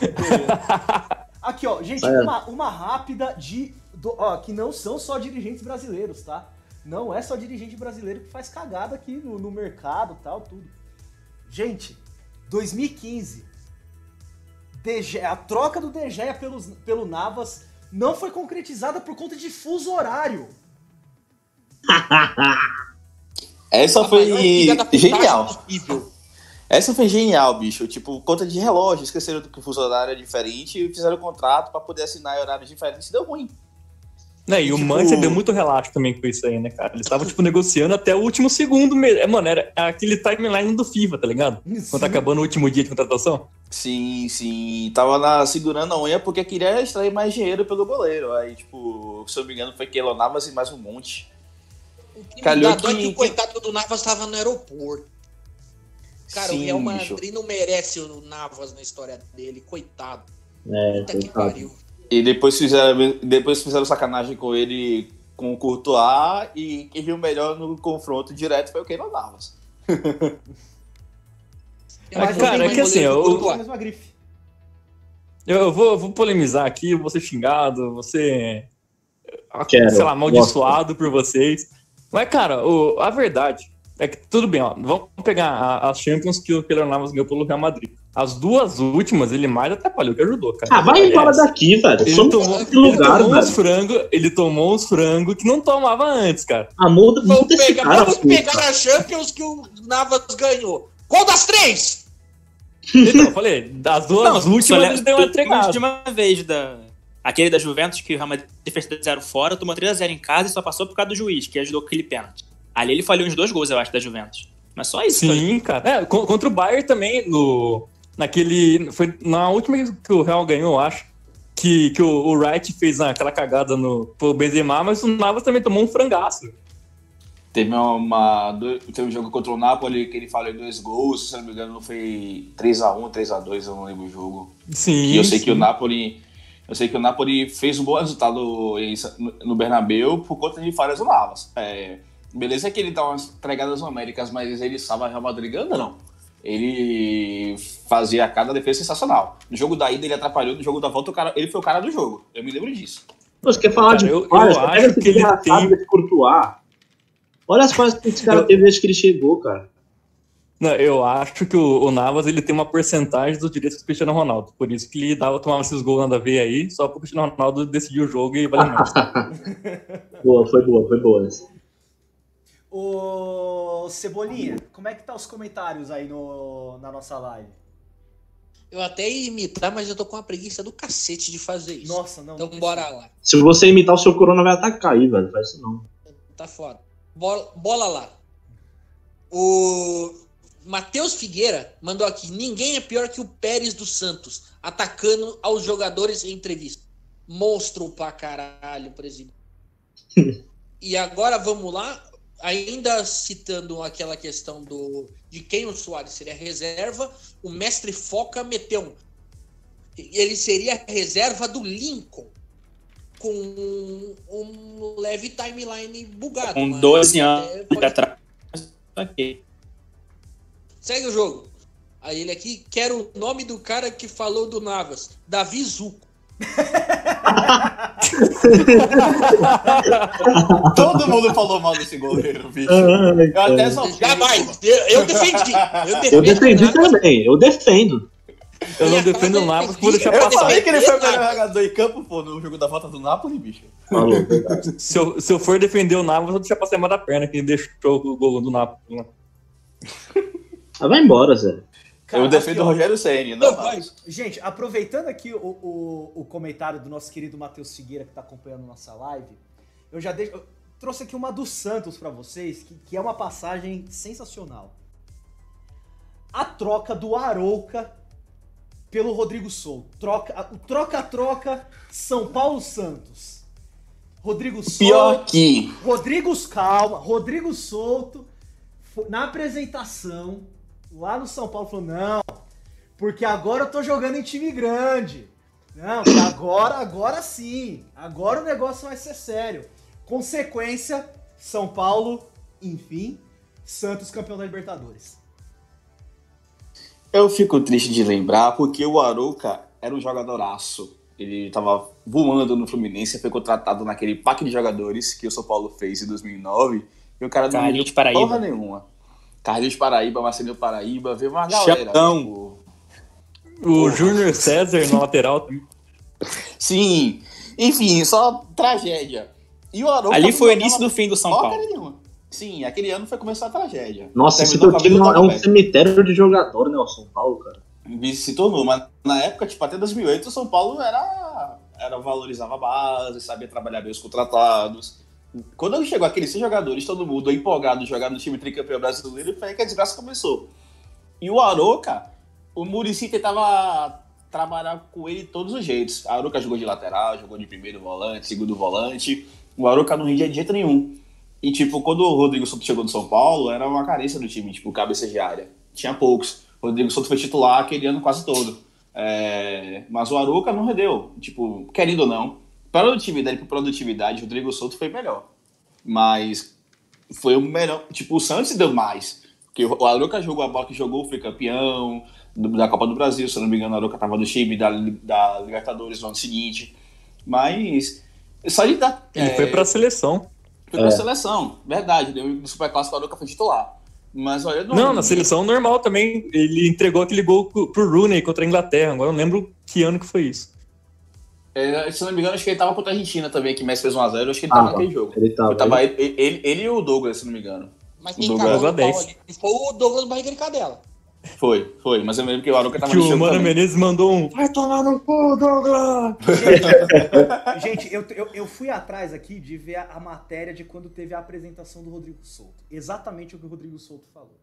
Aqui, ó, gente, uma, uma rápida de. do- ó, que não são só dirigentes brasileiros, tá? Não é só dirigente brasileiro que faz cagada aqui no, no mercado tal, tudo. Gente, 2015. De Gea- a troca do De Gea pelos, pelo Navas não foi concretizada por conta de fuso horário. Essa foi putagem genial. Essa foi genial, bicho. Tipo, conta de relógio, esqueceram que o funcionário é diferente e fizeram o contrato pra poder assinar em horários diferentes. Deu ruim. Né, e o Tipo- Manchester deu muito relaxo também com isso aí, né, cara? Eles estavam, tipo, negociando até o último segundo mesmo. É, mano, era aquele timeline do FIFA, tá ligado? Quando tá acabando o último dia de contratação. Sim, sim. Tava lá segurando a unha porque queria extrair mais dinheiro pelo goleiro. Aí, tipo, se eu não me engano, foi Keylor Navas e mais um monte. O que me Calhou dó é que- que o coitado do Navas estava no aeroporto. Cara, o Sim, Real bicho. Madrid não merece o Navas na história dele, coitado. É, Puta que coitado. pariu. E depois fizeram, depois fizeram sacanagem com ele com o Courtois e quem viu melhor no confronto direto foi o Keylor Navas. Mas, cara, é que assim, eu-. Eu, eu vou, eu vou polemizar aqui, eu vou ser xingado, vou ser, Quero, sei lá, amaldiçoado por vocês. Mas, cara, o- a verdade é que, tudo bem, ó, vamos pegar a- as Champions que o Keylor Navas ganhou pelo Real Madrid. As duas últimas, ele mais atrapalhou que ajudou, cara. Ah, vai É, embora daqui, velho. Ele Somos tomou, ele lugar, tomou uns frango, ele tomou uns frango que não tomava antes, cara. Ah, muda, Vamos muda pegar, cara, vamos pegar a Champions que o Navas ganhou. Qual das três? Então, eu falei, das duas Não, últimas ele deu uma entregada. de uma vez da. Aquele da Juventus que o Real Madrid fez 3x0 fora, tomou 3x0 em casa e só passou por causa do juiz, que ajudou com aquele pênalti. Ali ele falhou uns dois gols, eu acho, da Juventus. Mas só isso. cara. Sim, cara. É, co- contra o Bayern também, no, naquele. Foi na última que o Real ganhou, eu acho. Que, que o, o Wright fez aquela cagada no pro Benzema, mas o Navas também tomou um frangaço. Teve uma. do- Teve um jogo contra o Napoli que ele falhou dois gols, se não me engano, foi 3x1, 3x2, eu não lembro o jogo. Sim. E eu sei sim. que o Napoli. Eu sei que o Napoli fez um bom resultado no- Bernabéu por conta de falhas do Navas. É, beleza que ele dá umas entregadas numéricas, mas ele estava Real Madrid ganhando, não. Ele fazia cada defesa sensacional. No jogo da ida ele atrapalhou, no jogo da volta o cara, ele foi o cara do jogo. Eu me lembro disso. Você quer falar Cara, de eu- falhas? eu acho que ele tem- desse Courtois. Olha as falhas que esse cara Eu- teve desde que ele chegou, cara. Não, eu acho que o, o, Navas ele tem uma porcentagem dos direitos do Cristiano Ronaldo. Por isso que ele dava tomar esses gols nada a ver aí, só porque o Cristiano Ronaldo decidiu o jogo e valeu mais. boa, foi boa, foi boa essa. Ô Cebolinha, como é que tá os comentários aí no, na nossa live? Eu até ia imitar, mas eu tô com uma preguiça do cacete de fazer isso. Nossa, não. Então não bora lá. Se você imitar, o seu corona vai atacar aí, velho. Faz isso não. Tá foda. Bola, bola lá. O Matheus Figueira mandou aqui: ninguém é pior que o Pérez dos Santos, atacando aos jogadores em entrevista. Monstro pra caralho, presidente. e agora vamos lá ainda citando aquela questão do de quem o Soares seria reserva, o mestre Foca meteu ele seria reserva do Lincoln com um, um leve timeline bugado. Com 12 anos pode... atrás. Okay. Segue o jogo. Aí ele aqui quer o nome do cara que falou do Navas, Davi Zuco. Todo mundo falou mal desse goleiro, bicho. eu até só. Jamais! Eu, eu defendi! Eu, eu defendi também, eu defendo. Eu não defendo o Napoli, vou deixar passar. Eu falei que ele foi o melhor jogador em campo, pô, no jogo da volta do Napoli, bicho. Falou, se, eu, se eu for defender o Napoli, vou deixar passar mais da perna, que ele deixou o gol do Napoli. Ah, vai embora, Zé. Cara, eu defendo o Rogério Senni, não, não Gente, aproveitando aqui o, o, o, comentário do nosso querido Matheus Figueira, que está acompanhando nossa live, eu já deixo, eu trouxe aqui uma do Santos para vocês, que, que é uma passagem sensacional. A troca do Arouca pelo Rodrigo Souto. Troca, o troca-troca São Paulo Santos. Rodrigo Souto. Pior que. Rodrigo, calma. Rodrigo Souto, na apresentação, lá no São Paulo falou: não, porque agora eu tô jogando em time grande. Não, agora, agora sim. Agora o negócio vai ser sério. Consequência, São Paulo, enfim, Santos campeão da Libertadores. Eu fico triste de lembrar porque o Arouca era um jogadoraço. Ele estava voando no Fluminense, foi contratado naquele pack de jogadores que o São Paulo fez em 2009 e o cara não deu porra nenhuma. Carlinhos Paraíba, Marcelinho Paraíba, veio uma galera. Chapão. Tipo... O Júnior César no lateral também. Sim. Enfim, só tragédia. E o Arouca Ali foi o início do fim do São Paulo. Nenhuma. Sim, aquele ano foi começar a tragédia. Nossa, esse teu time é um cemitério de jogador, né, o São Paulo, cara. Se tornou, mas na época, tipo, até 2008, o São Paulo era, era valorizava a base, sabia trabalhar bem os contratados. Quando chegou aqueles seis jogadores, todo mundo empolgado jogar no time tricampeão brasileiro, foi aí que a desgraça começou. E o Aroca, o Murici tentava trabalhar com ele de todos os jeitos. A Aroca jogou de lateral, jogou de primeiro volante, segundo volante. O Aroca não rendia de jeito nenhum. E, tipo, quando o Rodrigo Souto chegou no São Paulo, era uma carência do time, tipo, cabeça de área. Tinha poucos. O Rodrigo Souto foi titular aquele ano quase todo. É... Mas o Aruca não rendeu. Tipo, querendo ou não, produtividade por produtividade, o Rodrigo Souto foi melhor. Mas foi o melhor. Tipo, o Santos deu mais. Porque o Aruca jogou a bola que jogou, foi campeão da Copa do Brasil. Se eu não me engano, o Aruca tava no time da, da Libertadores no ano seguinte. Mas. Só de dar. Ele é... foi pra seleção. Foi é. pra seleção, verdade. No Super Clássico, o Aruca foi titular. Mas olha, não, não, na seleção normal também. Ele entregou aquele gol pro Rooney contra a Inglaterra. Agora eu não lembro que ano que foi isso. É, se não me engano, acho que ele tava contra a Argentina também, que Messi fez 1x0. Acho que ele ah, tava naquele jogo. Ele tava. tava ele, ele, ele, e o Douglas, se não me engano. Mas quem cagou no pau ali foi o Douglas Barriga de Cadela. Foi, foi. Mas eu lembro que o Aruca tava Que o Mano Menezes mandou um Vai tomar no cu, Douglas! Gente, eu, eu, eu, fui atrás aqui de ver a, a matéria de quando teve a apresentação do Rodrigo Souto. Exatamente o que o Rodrigo Souto falou.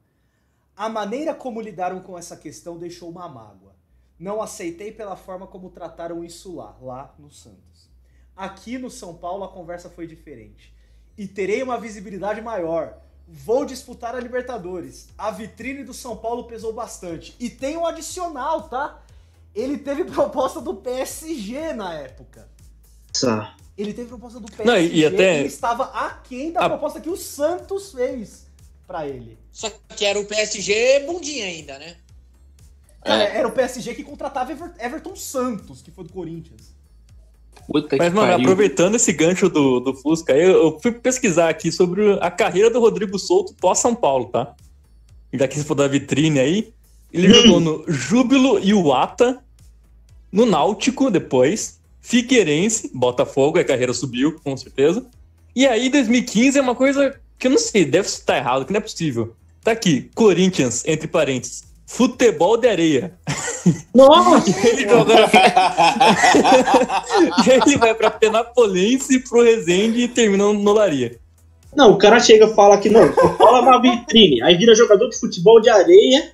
A maneira como lidaram com essa questão deixou uma mágoa. Não aceitei pela forma como trataram isso lá, lá no Santos. Aqui no São Paulo a conversa foi diferente. E terei uma visibilidade maior. Vou disputar a Libertadores. A vitrine do São Paulo pesou bastante. E tem um adicional, tá? Ele teve proposta do PSG na época. Tá. Ele teve proposta do PSG Não, e até... ele estava aquém da a... proposta que o Santos fez para ele. Só que era o PSG bundinha ainda, né? Cara, é. era o PSG que contratava Everton Santos, que foi do Corinthians. Puta Mas, mano, pariu. aproveitando esse gancho do, do Fusca, eu, eu, fui pesquisar aqui sobre a carreira do Rodrigo Souto pós-São Paulo, tá? já que se for da vitrine aí. Ele jogou no Júbilo e o Ata, no Náutico depois, Figueirense, Botafogo, a carreira subiu, com certeza. E aí, 2015 é uma coisa que eu não sei, deve estar errado, que não é possível. Tá aqui, Corinthians, entre parênteses, futebol de areia. Nossa! ele joga. ele vai pra Penapolense, pro Resende e termina no Laria. Não, o cara chega e fala que não, fala na vitrine, aí vira jogador de futebol de areia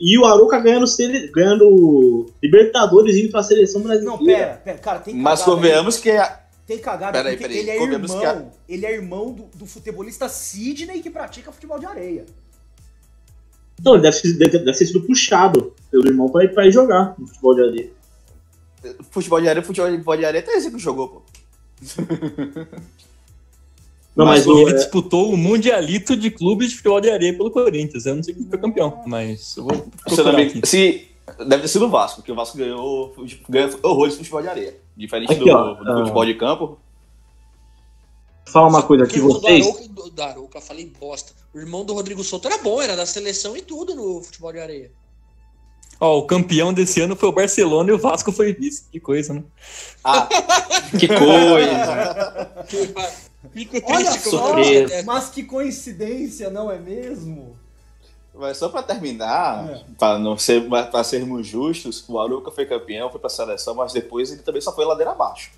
e o Aruca ganhando, ganhando Libertadores indo pra seleção brasileira. Não, pera, pera, cara, tem Mas convenhamos que é. Tem cagada Pera aí, porque pera aí, ele é convenhamos irmão. que a- Ele é irmão do, do futebolista Sidney que pratica futebol de areia. Não, ele deve, ser- deve, deve ter sido puxado pelo irmão pra ir, pra ir jogar no futebol de areia. Futebol de areia, futebol de areia, até esse que jogou, pô. Não, mas, Mas o, ele é, disputou o Mundialito de clubes de futebol de areia pelo Corinthians. Eu não sei quem foi campeão, mas eu vou aqui. se deve ter sido o Vasco, porque o Vasco ganhou, ganhou horrores de futebol de areia. Diferente Aqui, do, ó, do ah. futebol de campo. fala uma coisa aqui, vocês. Do Arouca, do, do Arouca, falei bosta. O irmão do Rodrigo Souto era bom, era da seleção e tudo no futebol de areia. Ó, o campeão desse ano foi o Barcelona e o Vasco foi vice. Que coisa, né? Ah, Que coisa. Fico Olha triste com só, dessa. mas que coincidência, não é mesmo? mas só pra terminar, É. pra, não ser, pra sermos justos, o Aruca foi campeão, foi pra seleção, mas depois ele também só foi ladeira abaixo.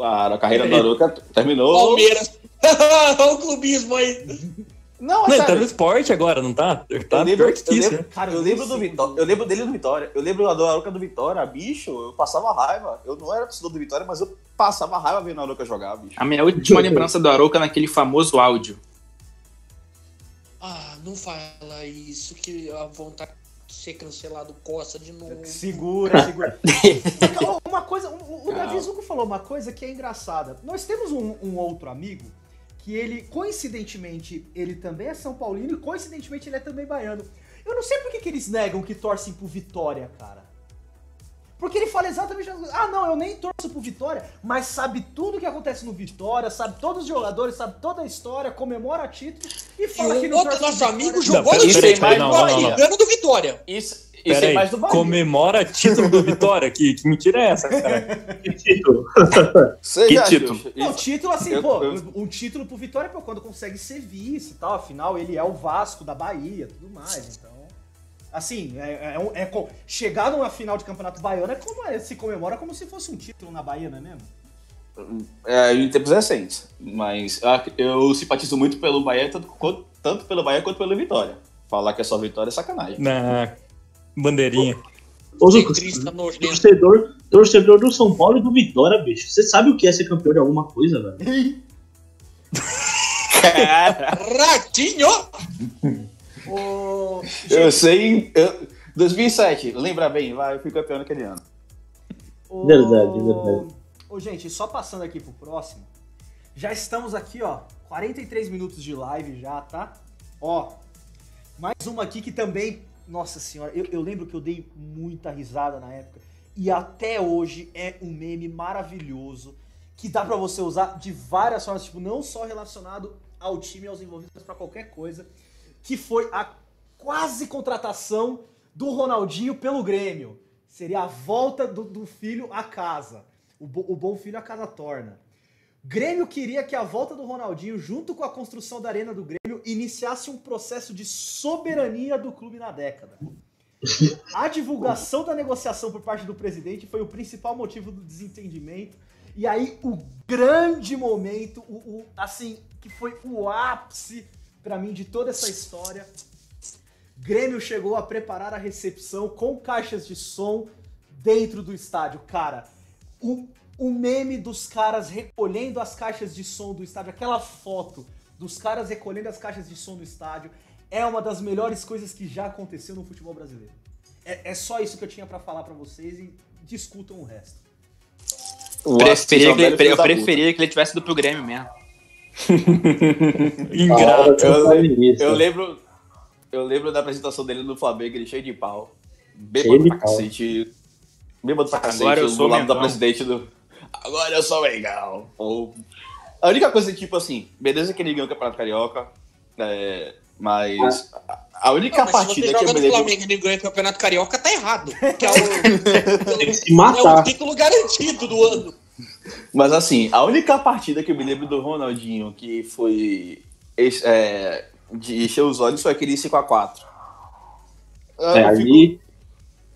A, a carreira do Aruca terminou. Palmeiras. Olha o clubismo aí. Não, Não, ele tá no esporte agora, não tá? Tá eu lembro, pior que eu isso, lembro, né? Cara, eu lembro do Vitória. do- Eu lembro dele no Vitória. Eu lembro do Aruca do Vitória, bicho, eu passava raiva. Eu não era torcedor do Vitória, mas eu passava raiva vendo o Aruca jogar, bicho. A minha última lembrança do Arouca é naquele famoso áudio. Ah, não fala isso, que a vontade de ser cancelado coça de novo. Segura, segura. Uma coisa, o, o Davi Zuko falou uma coisa que é engraçada. Nós temos um, um outro amigo que ele, coincidentemente, ele também é São Paulino e coincidentemente ele é também baiano. Eu não sei por que, que eles negam que torcem pro Vitória, cara. Porque ele fala exatamente as coisas. Ah, não, eu nem torço pro Vitória, mas sabe tudo que acontece no Vitória, sabe todos os jogadores, sabe toda a história, comemora título e E fala que o não outro torce nosso amigo Não, jogou no não. americano do Vitória. Isso, isso Pera é aí, mais do Bahia. comemora título do Vitória? Que, que mentira é essa, cara? Que título. Seja Que título? justo. Não, título assim, Eu- pô, eu- um título pro Vitória, pô, quando consegue ser vice e tal, afinal ele é o Vasco da Bahia, tudo mais, então... Assim, é, é é co- chegar numa final de campeonato baiano é como é, se comemora como se fosse um título na Bahia, não é mesmo? É, em tempos recentes. Mas ah, eu simpatizo muito pelo Bahia, tanto, tanto pelo Bahia quanto pelo Vitória. Falar que é só Vitória é sacanagem. Na bandeirinha. Ô, Lucas, nojento. torcedor, torcedor do São Paulo e do Vitória, bicho. Você sabe o que é ser campeão de alguma coisa, velho? Ratinho! Ô, Eu sei. Eu, 2007, lembra bem, vai, eu fui campeão naquele ano. ô, Verdade, verdade. Ô, gente, só passando aqui pro próximo. Já estamos aqui, ó, 43 minutos de live já, tá? Ó, mais uma aqui que também, nossa senhora, eu, eu lembro que eu dei muita risada na época. E até hoje é um meme maravilhoso que dá pra você usar de várias formas, tipo, não só relacionado ao time e aos envolvidos, mas pra qualquer coisa, que foi a quase contratação do Ronaldinho pelo Grêmio. Seria a volta do, do filho à casa. O, bo- o bom filho a casa torna. Grêmio queria que a volta do Ronaldinho, junto com a construção da arena do Grêmio, iniciasse um processo de soberania do clube na década. A divulgação da negociação por parte do presidente foi o principal motivo do desentendimento. E aí, o grande momento, o, o- assim, que foi o ápice pra mim de toda essa história. Grêmio chegou a preparar a recepção com caixas de som dentro do estádio. Cara, o, o meme dos caras recolhendo as caixas de som do estádio, aquela foto dos caras recolhendo as caixas de som do estádio, é uma das melhores coisas que já aconteceu no futebol brasileiro. É, é só isso que eu tinha pra falar pra vocês e discutam o resto. O Preferia que, ele, eu preferia que ele tivesse ido pro Grêmio mesmo. Ingrato. Eu, Eu, eu lembro. Eu lembro da apresentação dele no Flamengo, ele cheio de pau. Cheio Bêbado de pra pau. cacete. Bêbado pra cacete. Agora eu do sou lado da presidente do. Agora eu sou legal. Pô. A única coisa, tipo assim, beleza que ele ganhou o Campeonato Carioca. é, Mas a única não, partida que eu me lembro... Se Flamengo e ganha o Campeonato Carioca, tá errado. Que é o, Tem que se matar. É o título garantido do ano. Mas assim, a única partida que eu me lembro do Ronaldinho que foi é, de encher os olhos foi aquele 5x4. É,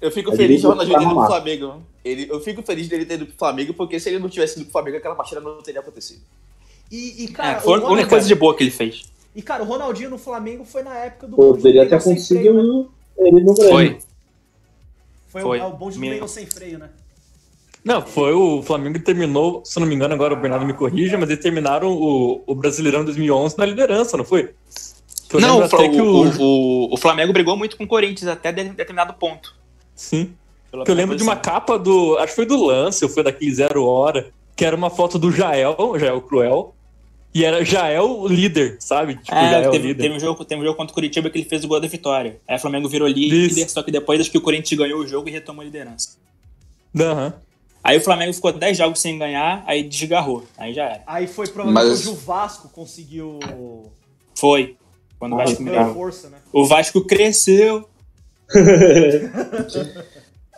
eu fico feliz de Ronaldinho ter ido pro Flamengo. Ele, eu fico feliz dele ter ido pro Flamengo, porque se ele não tivesse ido pro Flamengo, aquela partida não teria acontecido. E, e cara, é, foi a única coisa de boa que ele fez. E, cara, o Ronaldinho no Flamengo foi na época do. Poderia ter acontecido né? ele no Grêmio. Foi. Foi, foi. O, é o bonde do meio sem freio, né? Não, foi o Flamengo que terminou, se não me engano, agora o Bernardo me corrija, mas eles terminaram o, o Brasileirão 2011 na liderança, não foi? Eu não, o, o, o, o, Flamengo brigou muito com o Corinthians até determinado ponto. Sim. eu lembro de uma capa do. Acho que foi do Lance, ou foi daquele Zero Hora, que era uma foto do Jael, Jael Cruel, e era Jael líder, sabe? Tipo, é, teve, líder. Teve, um jogo, teve um jogo contra o Curitiba que ele fez o gol da vitória. Aí o Flamengo virou líder, Isso. só que depois acho que o Corinthians ganhou o jogo e retomou a liderança. Aham. Uhum. Aí o Flamengo ficou 10 jogos sem ganhar, aí desgarrou. Aí já era. Aí foi provavelmente Mas... o Vasco conseguiu. Foi. Quando o Vasco melhorou. Força, né? O Vasco cresceu.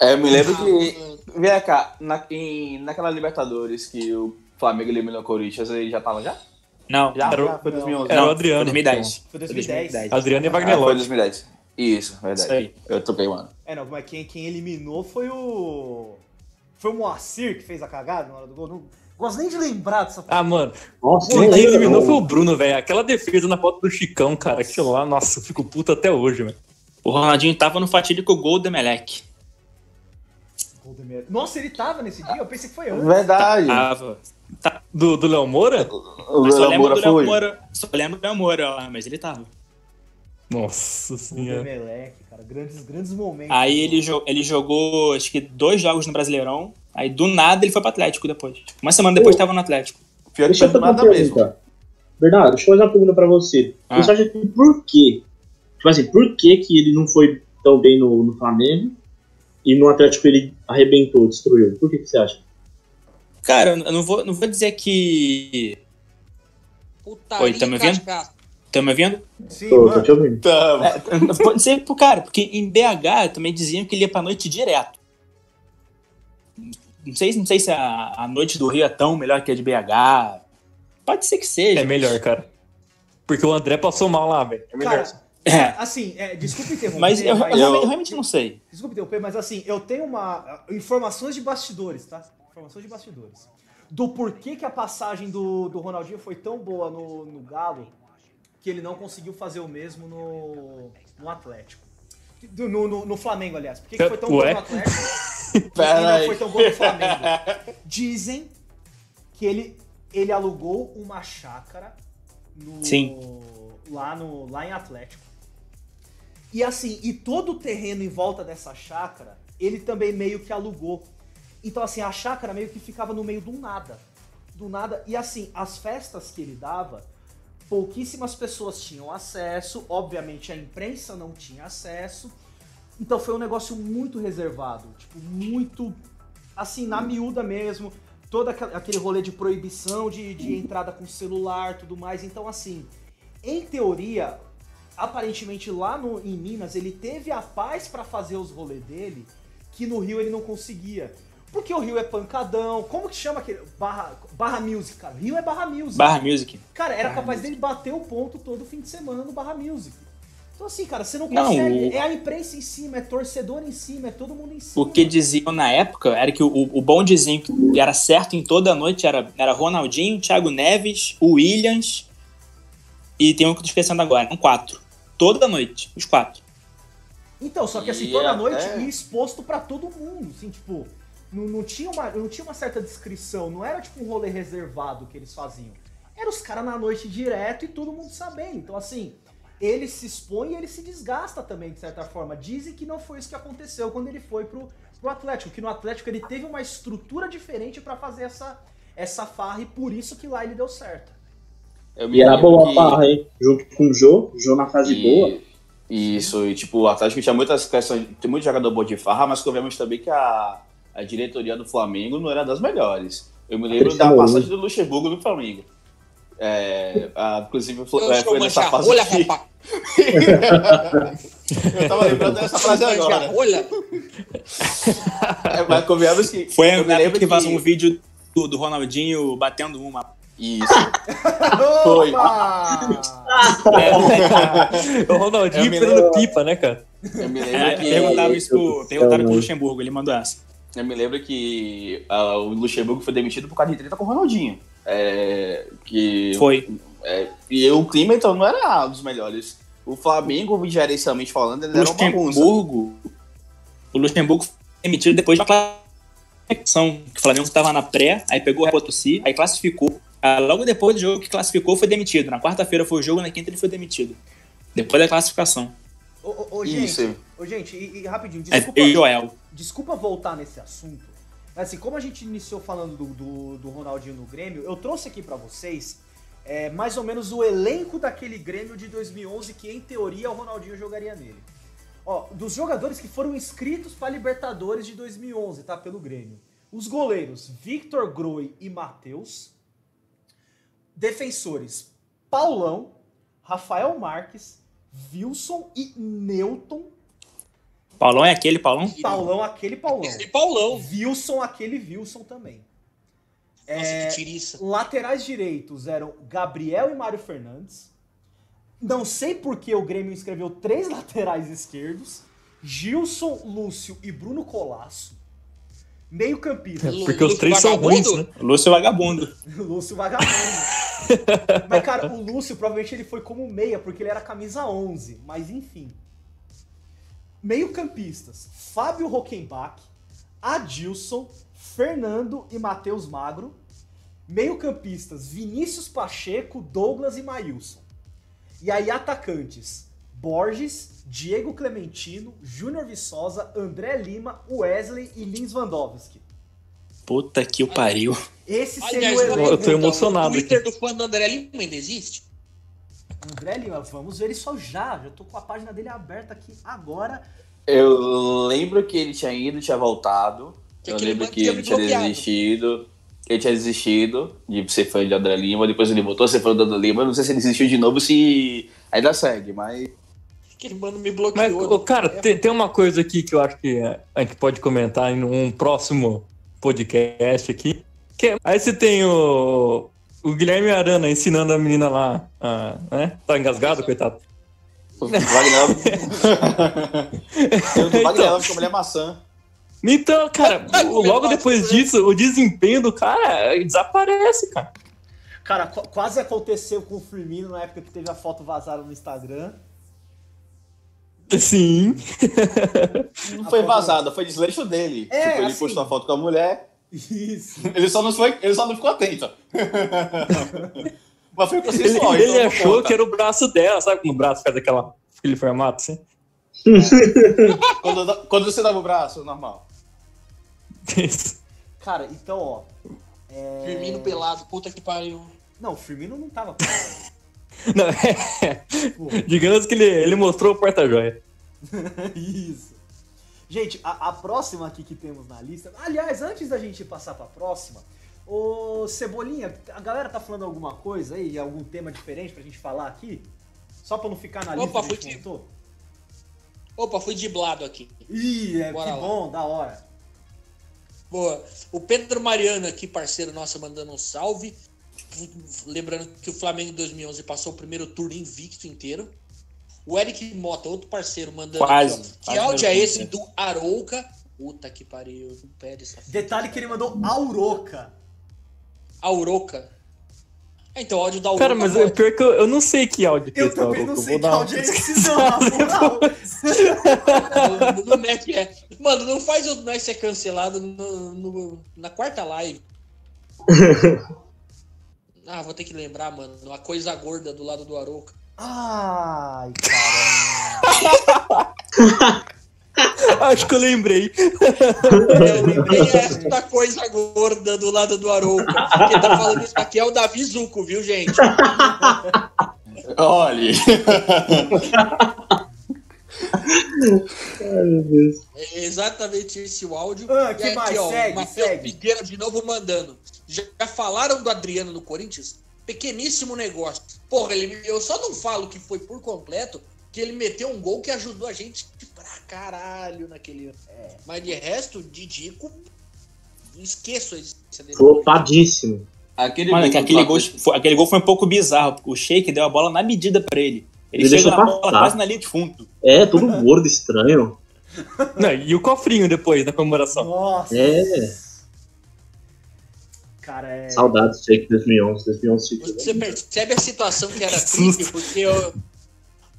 É, eu me lembro que. Vem cá, na, em, naquela Libertadores que o Flamengo eliminou o Corinthians, ele já tava já? Não, já, era, já, foi 2011. Era o Adriano. Foi 2010. Foi 2010. 2010. Adriano e Wagner ah, Foi 2010. Isso, verdade. Isso aí. Eu toquei, mano. É, não, mas quem, quem eliminou foi o. Foi o Moacir que fez a cagada na hora do gol. Não gosto nem de lembrar dessa Ah, mano. Nossa, quem eliminou foi o Bruno, velho. Aquela defesa na foto do Chicão, cara. Aquilo lá, nossa, eu fico puto até hoje, velho. O Ronaldinho tava no fatídico gol do Emelec. Nossa, ele tava nesse dia? Eu pensei que foi antes. Verdade. Tava. Tá. Do, do Léo Moura? O Léo Moura foi. Moura, só lembro do Léo Moura lá, mas ele tava. Nossa senhora. Emelec, cara. Grandes, grandes momentos. Aí ele, jo ele jogou, acho que dois jogos no Brasileirão. Aí do nada ele foi pro Atlético depois. Uma semana depois estava no Atlético. Pior deixa eu nada mesmo. Bernardo, deixa eu fazer uma pergunta pra você. Ah. Você acha que por quê? Tipo assim, por que, que ele não foi tão bem no, no Flamengo e no Atlético ele arrebentou, destruiu? Por que, que você acha? Cara, eu não vou, não vou dizer que. Putaria Oi, tá me ouvindo? Tá me ouvindo? Sim, tô, tô te ouvindo. É, pode ser, cara, porque em BH também diziam que ele ia pra noite direto. Não sei, não sei se a, a noite do Rio é tão melhor que a de BH. Pode ser que seja. É melhor, cara. Porque o André passou mal lá, velho. É melhor. Cara, é. Assim, é, desculpa interromper. Mas eu, mas eu, eu, realmente não sei. Desculpa interromper, mas assim, eu tenho uma. Informações de bastidores, tá? Informações de bastidores. Do porquê que a passagem do, do Ronaldinho foi tão boa no, no Galo que ele não conseguiu fazer o mesmo no, no Atlético. No, no, no Flamengo, aliás. Por que, que foi tão Ué? bom no Atlético? e não foi tão bom no Flamengo. Dizem que ele, ele alugou uma chácara no, Sim. Lá, no, lá em Atlético. E assim, e todo o terreno em volta dessa chácara, ele também meio que alugou. Então, assim, a chácara meio que ficava no meio do nada. Do nada. E assim, as festas que ele dava, pouquíssimas pessoas tinham acesso. Obviamente, a imprensa não tinha acesso. Então foi um negócio muito reservado, tipo, muito assim, na miúda mesmo. Todo aquele rolê de proibição de, de entrada com celular tudo mais. Então, assim, em teoria, aparentemente lá no, em Minas ele teve a paz para fazer os rolês dele, que no Rio ele não conseguia. Porque o Rio é pancadão. Como que chama aquele. Barra, barra Music, cara. Rio é Barra Music. Barra Music. Cara, era barra capaz music. dele bater o ponto todo fim de semana no Barra Music. Então, assim, cara, você não consegue. Não, o... É a imprensa em cima, é torcedor em cima, é todo mundo em cima. O que diziam na época era que o, o bondezinho que era certo em toda a noite era, era Ronaldinho, Thiago Neves, o Williams e tem um que eu tô esquecendo agora. São quatro. Toda noite, os quatro. Então, só que assim, toda até... noite ia exposto para todo mundo. Assim, tipo, não, não, tinha uma, não tinha uma certa descrição. Não era tipo um rolê reservado que eles faziam. Era os caras na noite direto e todo mundo sabendo. Então, assim, ele se expõe e ele se desgasta também, de certa forma. Dizem que não foi isso que aconteceu quando ele foi pro, pro Atlético, que no Atlético ele teve uma estrutura diferente para fazer essa, essa farra e por isso que lá ele deu certo. E era boa que... a farra, hein? Junto com o Jô, Jô na fase e... boa. Isso, e tipo, o Atlético tinha muitas questões, tem muito jogador bom de farra, mas convenhamos também que a, a diretoria do Flamengo não era das melhores. Eu me lembro da passagem do Luxemburgo no Flamengo. É, a, inclusive, foi, Eu é, foi nessa fase. rolha, que- rapaz. eu tava lembrando dessa frase agora. rolha. É, mas convenhamos que. Foi eu a me época lembro que vazou um vídeo do, do Ronaldinho batendo uma. Isso. Foi. Opa! O Ronaldinho pegando pipa, né, cara? Eu me lembro É, que. perguntaram isso pro, perguntaram pro. Luxemburgo, ele mandou essa. Eu me lembro que ah, o Luxemburgo foi demitido por causa de treta com o Ronaldinho. É, que, Foi. é, e o clima, então, não era um dos melhores. O Flamengo, gerencialmente falando, ele O era uma bagunça. Luxemburgo. O Luxemburgo foi demitido depois da classificação. Que o Flamengo estava na pré, aí pegou o Potosí, aí classificou. Ah, logo depois do jogo que classificou, foi demitido. Na quarta-feira foi o jogo, na quinta ele foi demitido. Depois da classificação. Ô, ô, ô, gente, Isso. ô, gente, e, e rapidinho, É, desculpa, e Joel. desculpa voltar nesse assunto. Mas assim, como a gente iniciou falando do, do, do Ronaldinho no Grêmio, eu trouxe aqui pra vocês é, mais ou menos o elenco daquele Grêmio de 2011 que, em teoria, o Ronaldinho jogaria nele. Ó, dos jogadores que foram inscritos pra Libertadores de 2011, tá? Pelo Grêmio. Os goleiros, Victor Groi e Matheus. Defensores, Paulão, Rafael Marques, Wilson e Newton. Paulão é aquele, Paulão? Paulão, aquele Paulão. E Paulão. Wilson, aquele Wilson também. Nossa, É, que tiriça. laterais direitos eram Gabriel e Mário Fernandes. Não sei por que o Grêmio escreveu três laterais esquerdos. Gilson, Lúcio e Bruno Colasso. Meio campista. Lu- Porque os Lúcio três são ruins, né? Lúcio Vagabundo. Lúcio vagabundo. Mas, cara, o Lúcio provavelmente ele foi como meia, porque ele era camisa 11. Mas, enfim. Meio campistas. Fábio Rockenbach, Adilson, Fernando e Matheus Magro. Meio campistas. Vinícius Pacheco, Douglas e Maílson. E aí, atacantes. Borges, Diego Clementino, Júnior Viçosa, André Lima, Wesley e Lins Vandowski. Puta que o pariu. Esse seria Aliás, o. Eu tô emocionado O Twitter aqui. do fã do André Lima ainda existe? André Lima, vamos ver isso já. Já tô com a página dele aberta aqui agora. Eu lembro que ele tinha ido, tinha voltado. Que eu lembro que tinha ele tinha bloqueado. desistido. Ele tinha desistido de ser fã de André Lima, depois ele voltou a ser fã do André Lima. Eu não sei se ele desistiu de novo, se ainda segue, mas. Aquele mano me Mas, bloqueou. ô, cara, tem, tem uma coisa aqui que eu acho que é, a gente pode comentar em um próximo podcast aqui. Que aí você tem o, o Guilherme Arana ensinando a menina lá, a, né? Tá engasgado, coitado. O Wagner o Wagner com a mulher maçã. Então, cara, logo depois disso, o desempenho do cara desaparece, cara. Cara, qu- quase aconteceu com o Firmino na época que teve a foto vazada no Instagram. Sim. Não foi vazada, foi desleixo dele. É, tipo, ele assim. postou a foto com a mulher, Isso. ele só não, foi, ele só não ficou atento. Mas foi Ele, consensual. ele então não achou conta. que era o braço dela, sabe como o braço faz aquela, aquele formato assim? Quando, quando você dava o braço, normal. Cara, então, ó. é- Firmino pelado, puta que pariu. Não, o Firmino não tava. Não, é, digamos que ele, ele mostrou o porta-joia. Isso. Gente, a, a próxima aqui que temos na lista. Aliás, antes da gente passar pra próxima, ô Cebolinha, a galera tá falando alguma coisa aí, algum tema diferente pra gente falar aqui? Só pra não ficar na lista Opa, que a gente fui- montou? Opa, fui driblado aqui. Ih, é, que lá. bom, da hora. Boa. O Pedro Mariano aqui, parceiro nosso, mandando um salve. Lembrando que o Flamengo em 2011 passou o primeiro turno invicto inteiro. O Eric Mota, outro parceiro, mandando Quase. aqui, ó. Que áudio é esse turno. do Arouca? Puta que pariu, não pede essa Detalhe que ele mandou Auroca. Auroca. É, então, o áudio da Auroca. Cara, mas é pior que eu, eu não sei que áudio que Eu esse é também não sei vou que áudio é esse, não, na moral. No- no Mac é. Mano, não faz o nós ser cancelado no- no- na quarta live. Ah, vou ter que lembrar, mano. A coisa gorda do lado do Arouca. Ai, caramba. Acho que eu lembrei. Eu lembrei esta coisa gorda do lado do Arouca. Quem tá falando isso aqui é o Davi Zuco, viu, gente? Olha. Ai, meu Deus. É exatamente esse o áudio. Ah, que e aqui, mais? ó, Segue, o Matheus segue. Figueira de novo mandando. Já falaram do Adriano no Corinthians? pequeníssimo negócio. Porra, ele, eu só não falo que foi por completo, que ele meteu um gol que ajudou a gente pra caralho naquele ano. É. Mas de resto, Didico, esqueço a existência dele. Flopadíssimo. Aquele, Mano, que aquele, gol, foi, aquele gol foi um pouco bizarro. O Sheik deu a bola na medida pra ele. Ele, ele chega na passar. bola quase na linha de fundo. É, todo gordo, estranho. Não, e o cofrinho depois da comemoração. Nossa. É. Cara, é... Saudades Sheik 2011, 2011 Você percebe a situação que era triste, porque eu,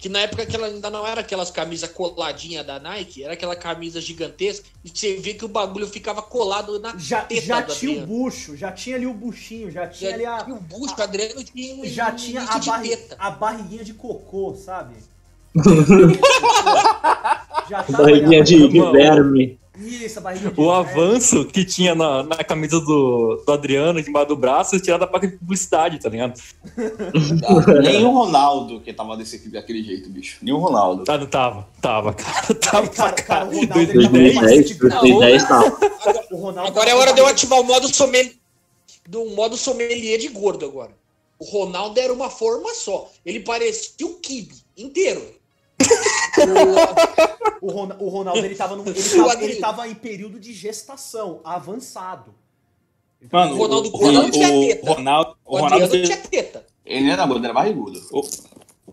que na época que ela ainda não era aquelas camisas coladinha da Nike, era aquela camisa gigantesca, e você vê que o bagulho ficava colado na já, teta Já tinha o bucho, já tinha ali o buchinho, já tinha já ali a... Tinha o bucho, a, Adriano tinha um Já tinha a, barri, a barriguinha de cocô, sabe? já barriguinha de, de verme. Isso, a barriga de O avanço que tinha na, na camisa do, do Adriano, embaixo do braço, tirado da placa de publicidade, tá ligado? Nem o Ronaldo que tava desse, daquele jeito, bicho. Nem o Ronaldo. Tá, não tava. Tava, cara. Tava cara, cara, o Ronaldo 2010, 2010 tava. Agora é hora de eu ativar o modo sommelier, do modo sommelier de gordo agora. O Ronaldo era uma forma só. Ele parecia o Kibe inteiro. O, o, Ronaldo ele tava, num, ele, tava, ele tava em período de gestação avançado. Mano, o Ronaldo, o, Ronaldo tinha teta. O Ronaldo, o Ronaldo fez... tinha teta. Ele era gordo, era barrigudo. O,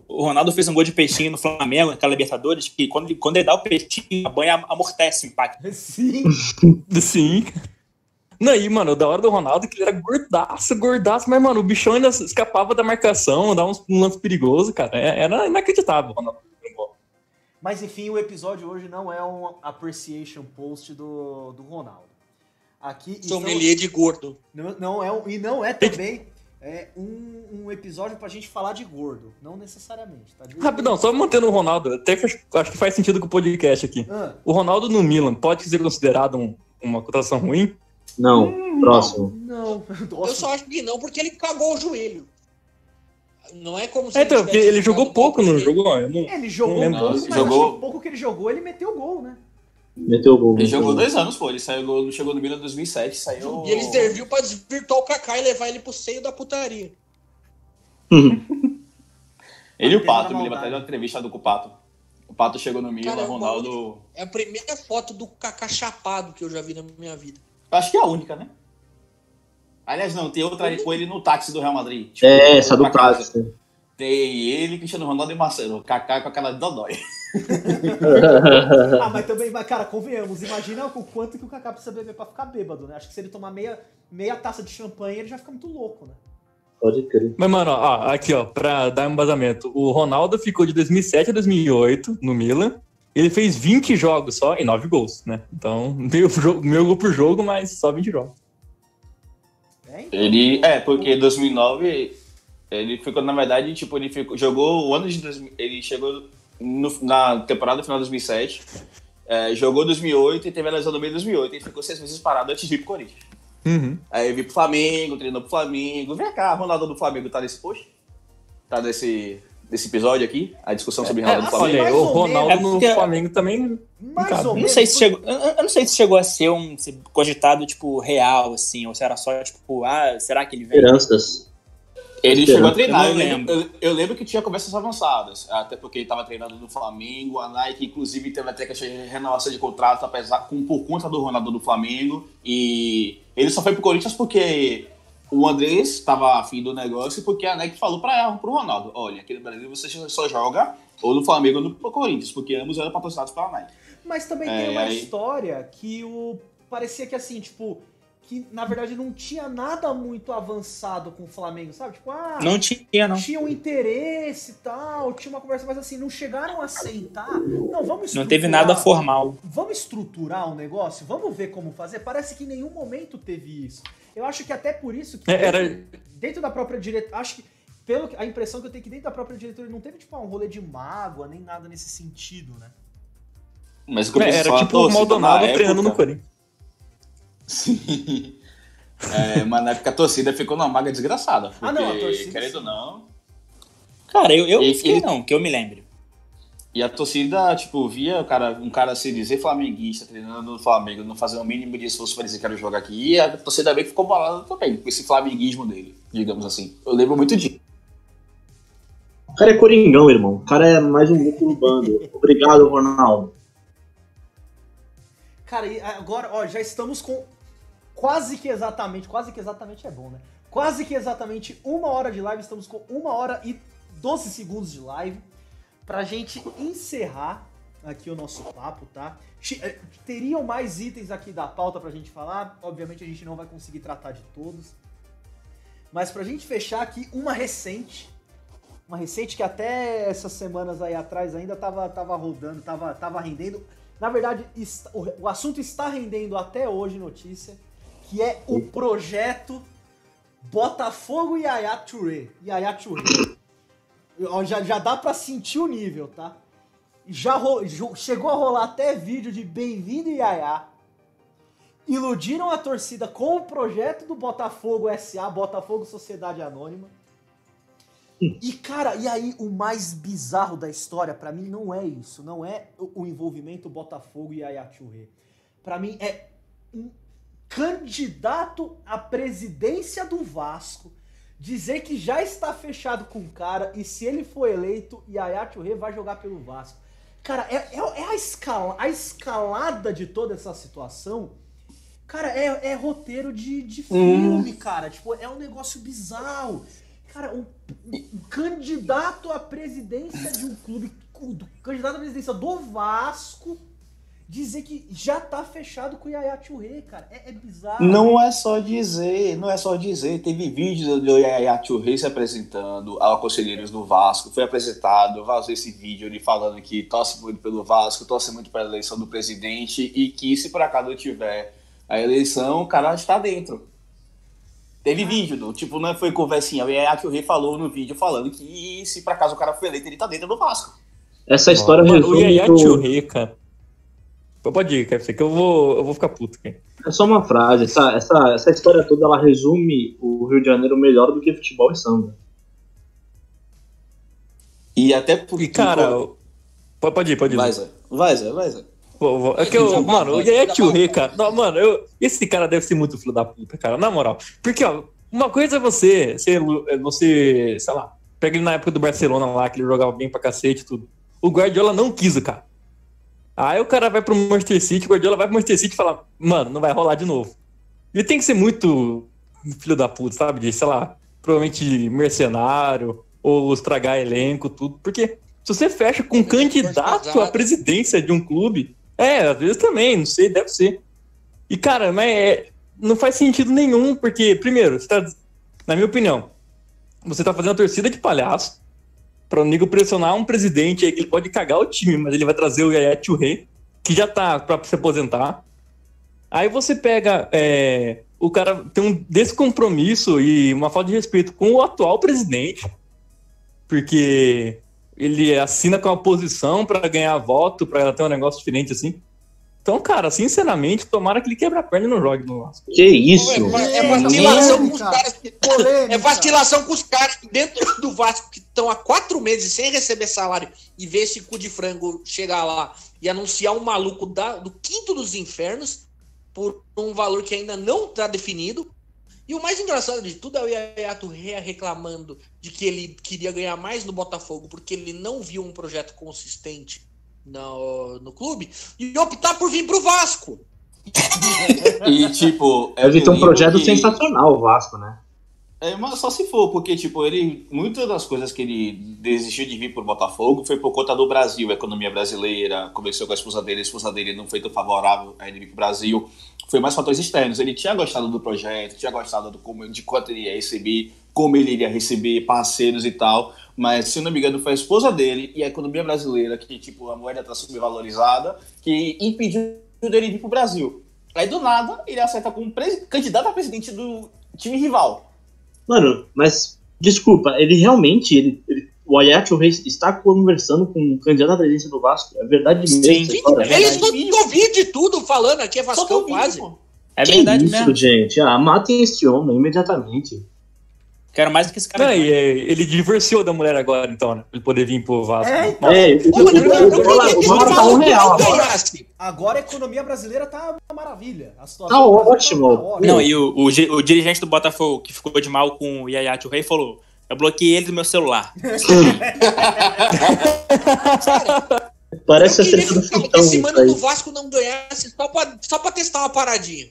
o Ronaldo fez um gol de peixinho no Flamengo, naquela Libertadores, que quando ele, quando ele dá o peixinho, a banha amortece o impacto. Sim. Sim. Não, e, mano, da hora do Ronaldo que ele era gordaço, gordaço, mas, mano, o bichão ainda escapava da marcação, dava uns, um lance perigoso, cara. É, era inacreditável, Ronaldo. Mas enfim, o episódio hoje não é um appreciation post do, do Ronaldo. Aqui Sommelier de gordo. Não, não é e não é também é um, um episódio pra gente falar de gordo, não necessariamente. Tá? Rapidão, só mantendo o Ronaldo, até que acho que faz sentido com o podcast aqui. Ah. O Ronaldo no Milan pode ser considerado um, uma cotação ruim? Não, hum, próximo. Não, não. Eu só acho que não, porque ele cagou o joelho. Não é como se. É, então, ele, ele jogou pouco no jogo. Não, ele jogou não pouco, mas jogou... pouco que ele jogou, ele meteu gol, né? Meteu gol. Ele jogou dois anos, pô. Ele saiu, chegou no Milan em 2007, saiu. E ele serviu pra desvirtuar o Kaká e levar ele pro seio da putaria. ele e o Pato, me lembro até de uma entrevista do Pato. O Pato chegou no Milan, o Ronaldo. É a primeira foto do Kaká chapado que eu já vi na minha vida. Acho que é a única, né? Aliás, não, tem outra com ele no táxi do Real Madrid. Tipo, é, essa do táxi. Tem ele, Cristiano Ronaldo e Marcelo. Kaká com aquela dodói. ah, mas também, cara, convenhamos, imagina o quanto que o Kaká precisa beber pra ficar bêbado, né? Acho que se ele tomar meia, meia taça de champanhe, ele já fica muito louco, né? Pode crer. Mas, mano, ó, aqui, ó, pra dar um embasamento. O Ronaldo ficou de 2007 a 2008 no Milan. Ele fez 20 jogos só e 9 gols, né? Então, meio, meio gol por jogo, mas só 20 jogos. É, então, ele, é, porque 2009 ele ficou, na verdade, tipo, ele ficou, jogou o ano de 2000, ele chegou no, na temporada final de 2007, é, jogou 2008 e teve a lesão no meio de 2008 e ficou seis meses parado antes de ir pro Corinthians. Uhum. Aí veio pro Flamengo, treinou pro Flamengo. Vem cá, Ronaldo do Flamengo tá nesse post? Tá nesse, desse episódio aqui? A discussão sobre é, Ronaldo é, do Flamengo. Olha, o Ronaldo no é Flamengo também. Mais ou não sei se chegou, eu não sei se chegou a ser um cogitado, tipo, real, assim, ou se era só, tipo, ah, será que ele veio? Esperanças. Ele chegou a treinar, eu, lembro. Eu, eu, lembro que tinha conversas avançadas, até porque ele estava treinando no Flamengo, a Nike inclusive teve até que renovação de contrato apesar, com, por conta do Ronaldo do Flamengo, e ele só foi pro Corinthians porque o Andrés estava afim do negócio porque a Nike falou para o Ronaldo, olha, aqui no Brasil você só joga ou no Flamengo ou no Corinthians, porque ambos eram patrocinados pela Nike. Mas também é, tem uma aí... história que o parecia que assim, tipo, que na verdade não tinha nada muito avançado com o Flamengo, sabe? Tipo, ah, não tinha, não. Tinha um interesse e tal, tinha uma conversa, mas assim, não chegaram a sentar. Não, vamos Não teve nada formal. Vamos estruturar o um negócio, vamos ver como fazer. Parece que em nenhum momento teve isso. Eu acho que até por isso que é, era... dentro da própria diretoria, acho que pelo a impressão que eu tenho que dentro da própria diretoria não teve tipo um rolê de mágoa nem nada nesse sentido, né? Mas o é, era tipo o Maldonado treinando no Corinthians. Sim. É, mas na época a torcida ficou numa maga desgraçada. Porque, ah, não, a torcida. Querendo ou não. Cara, eu, eu fiquei ele... não, que eu me lembre. E a torcida, tipo, via cara, um cara se dizer flamenguista, treinando no Flamengo, não fazer o mínimo de esforço para dizer que quero jogar aqui, e a torcida meio que ficou bolada também, com esse flamenguismo dele, digamos assim. Eu lembro muito disso. O cara é coringão, irmão. O cara é mais um músculo bando. Obrigado, Ronaldo. Cara, e agora, ó, já estamos com quase que exatamente, quase que exatamente é bom, né? Quase que exatamente uma hora de live, estamos com uma hora e 12 segundos de live pra gente encerrar aqui o nosso papo, tá? Eh, teriam mais itens aqui da pauta pra gente falar, obviamente a gente não vai conseguir tratar de todos. Mas pra gente fechar aqui, uma recente, uma recente que até essas semanas aí atrás ainda tava, tava rodando, tava, tava rendendo na verdade, o assunto está rendendo até hoje notícia, que é o projeto Botafogo e Yaya Touré. Yaya Touré. Já, já dá para sentir o nível, tá? Já chegou a rolar até vídeo de Bem-vindo Yaya. Iludiram a torcida com o projeto do Botafogo SA, Botafogo Sociedade Anônima. E, cara, e aí o mais bizarro da história, para mim, não é isso. Não é o envolvimento Botafogo e Ayachurê. Para mim, é um candidato à presidência do Vasco dizer que já está fechado com o cara e se ele for eleito, Ayachurê vai jogar pelo Vasco. Cara, é, é, é a, escala, a escalada de toda essa situação. Cara, é, é roteiro de, de filme, hum. cara. Tipo, é um negócio bizarro. Cara, um, um, candidato à presidência de um clube, do, candidato à presidência do Vasco, dizer que já tá fechado com o Yaya Touré, cara. É, é, bizarro. Não é só dizer, não é só dizer. Teve vídeos do Yaya Touré se apresentando a conselheiros do Vasco. Foi apresentado, vazou esse vídeo ele falando que torce muito pelo Vasco, torce muito pela eleição do presidente e que se por acaso tiver a eleição, o cara está dentro. Teve vídeo, do, tipo, não foi conversinha. O Rei falou no vídeo falando que se por acaso o cara foi eleito, ele tá dentro do Vasco. Essa história Mano, resume. O Yaya. Rei, cara. Pode ir, quer dizer que eu vou, eu vou ficar puto aqui. É só uma frase. Essa, essa, essa história toda ela resume o Rio de Janeiro melhor do que futebol e samba. E até porque. E, cara, pode ir, pode ir. Vai, Zé. Vai, Zé, vai, Zé. É que eu, mano, o Yaya Touré, cara. Não, mano, eu, esse cara deve ser muito filho da puta, cara, na moral. Porque, ó, uma coisa é você, você, você sei lá, pega ele na época do Barcelona lá, que ele jogava bem pra cacete e tudo. O Guardiola não quis o cara. Aí o cara vai pro Manchester City, o Guardiola vai pro Manchester City e fala, mano, não vai rolar de novo. Ele tem que ser muito filho da puta, sabe? De, sei lá, provavelmente mercenário, ou estragar elenco, tudo. Porque se você fecha com um candidato à presidência de um clube, é, às vezes também, não sei, deve ser. E, cara, mas é, não faz sentido nenhum, porque, primeiro, você tá, na minha opinião, você tá fazendo a torcida de palhaço para o Nigo pressionar um presidente aí que ele pode cagar o time, mas ele vai trazer o Yaya Rei, que já tá para se aposentar. Aí você pega. É, o cara tem um descompromisso e uma falta de respeito com o atual presidente, porque ele assina com a oposição para ganhar voto, para ter um negócio diferente assim. Então, cara, sinceramente, tomara que ele quebre a perna e não jogue no Vasco. Que isso? É, é vacilação com os caras. Que, é vacilação com os caras dentro do Vasco que estão há quatro meses sem receber salário e ver esse cu de frango chegar lá e anunciar um maluco da, do quinto dos infernos por um valor que ainda não está definido. E o mais engraçado de tudo é o Touré reclamando de que ele queria ganhar mais no Botafogo porque ele não viu um projeto consistente no, no clube e optar por vir pro Vasco. e tipo. É Deve ter um projeto que... sensacional o Vasco, né? É, mas só se for, porque, tipo, ele. Muitas das coisas que ele desistiu de vir pro Botafogo foi por conta do Brasil, a economia brasileira, conversou com a esposa dele, a esposa dele não foi tão favorável a ele vir pro Brasil. Foi mais fatores externos. Ele tinha gostado do projeto, tinha gostado do, de quanto ele ia receber, como ele iria receber parceiros e tal mas se não me engano foi a esposa dele e a economia brasileira, que tipo, a moeda está subvalorizada, que impediu dele vir para o Brasil. Aí do nada ele acerta como candidato a presidente do time rival. Mano, mas desculpa, ele realmente, ele, ele o Ayatollah Reis está conversando com um candidato à presidência do Vasco. É verdade mesmo. Sim, eles não de tudo falando aqui, é Vasco quase. É que verdade isso, mesmo. gente. Ah, matem este homem imediatamente. Quero mais do que esse cara. Não, e, é, ele divorciou da mulher agora, então, né? Pra ele poder vir pro Vasco. É, então. É, tá real agora. a economia brasileira tá uma maravilha. A situação Tá Brasil ótimo. tá. Não, e o, o, o dirigente do Botafogo, que ficou de mal com o Yaya Rei, falou: Eu bloqueei ele do meu celular. Parece a Eu queria treta do que, que Futão. esse isso mano do Vasco não ganhasse só pra, só pra testar uma paradinha.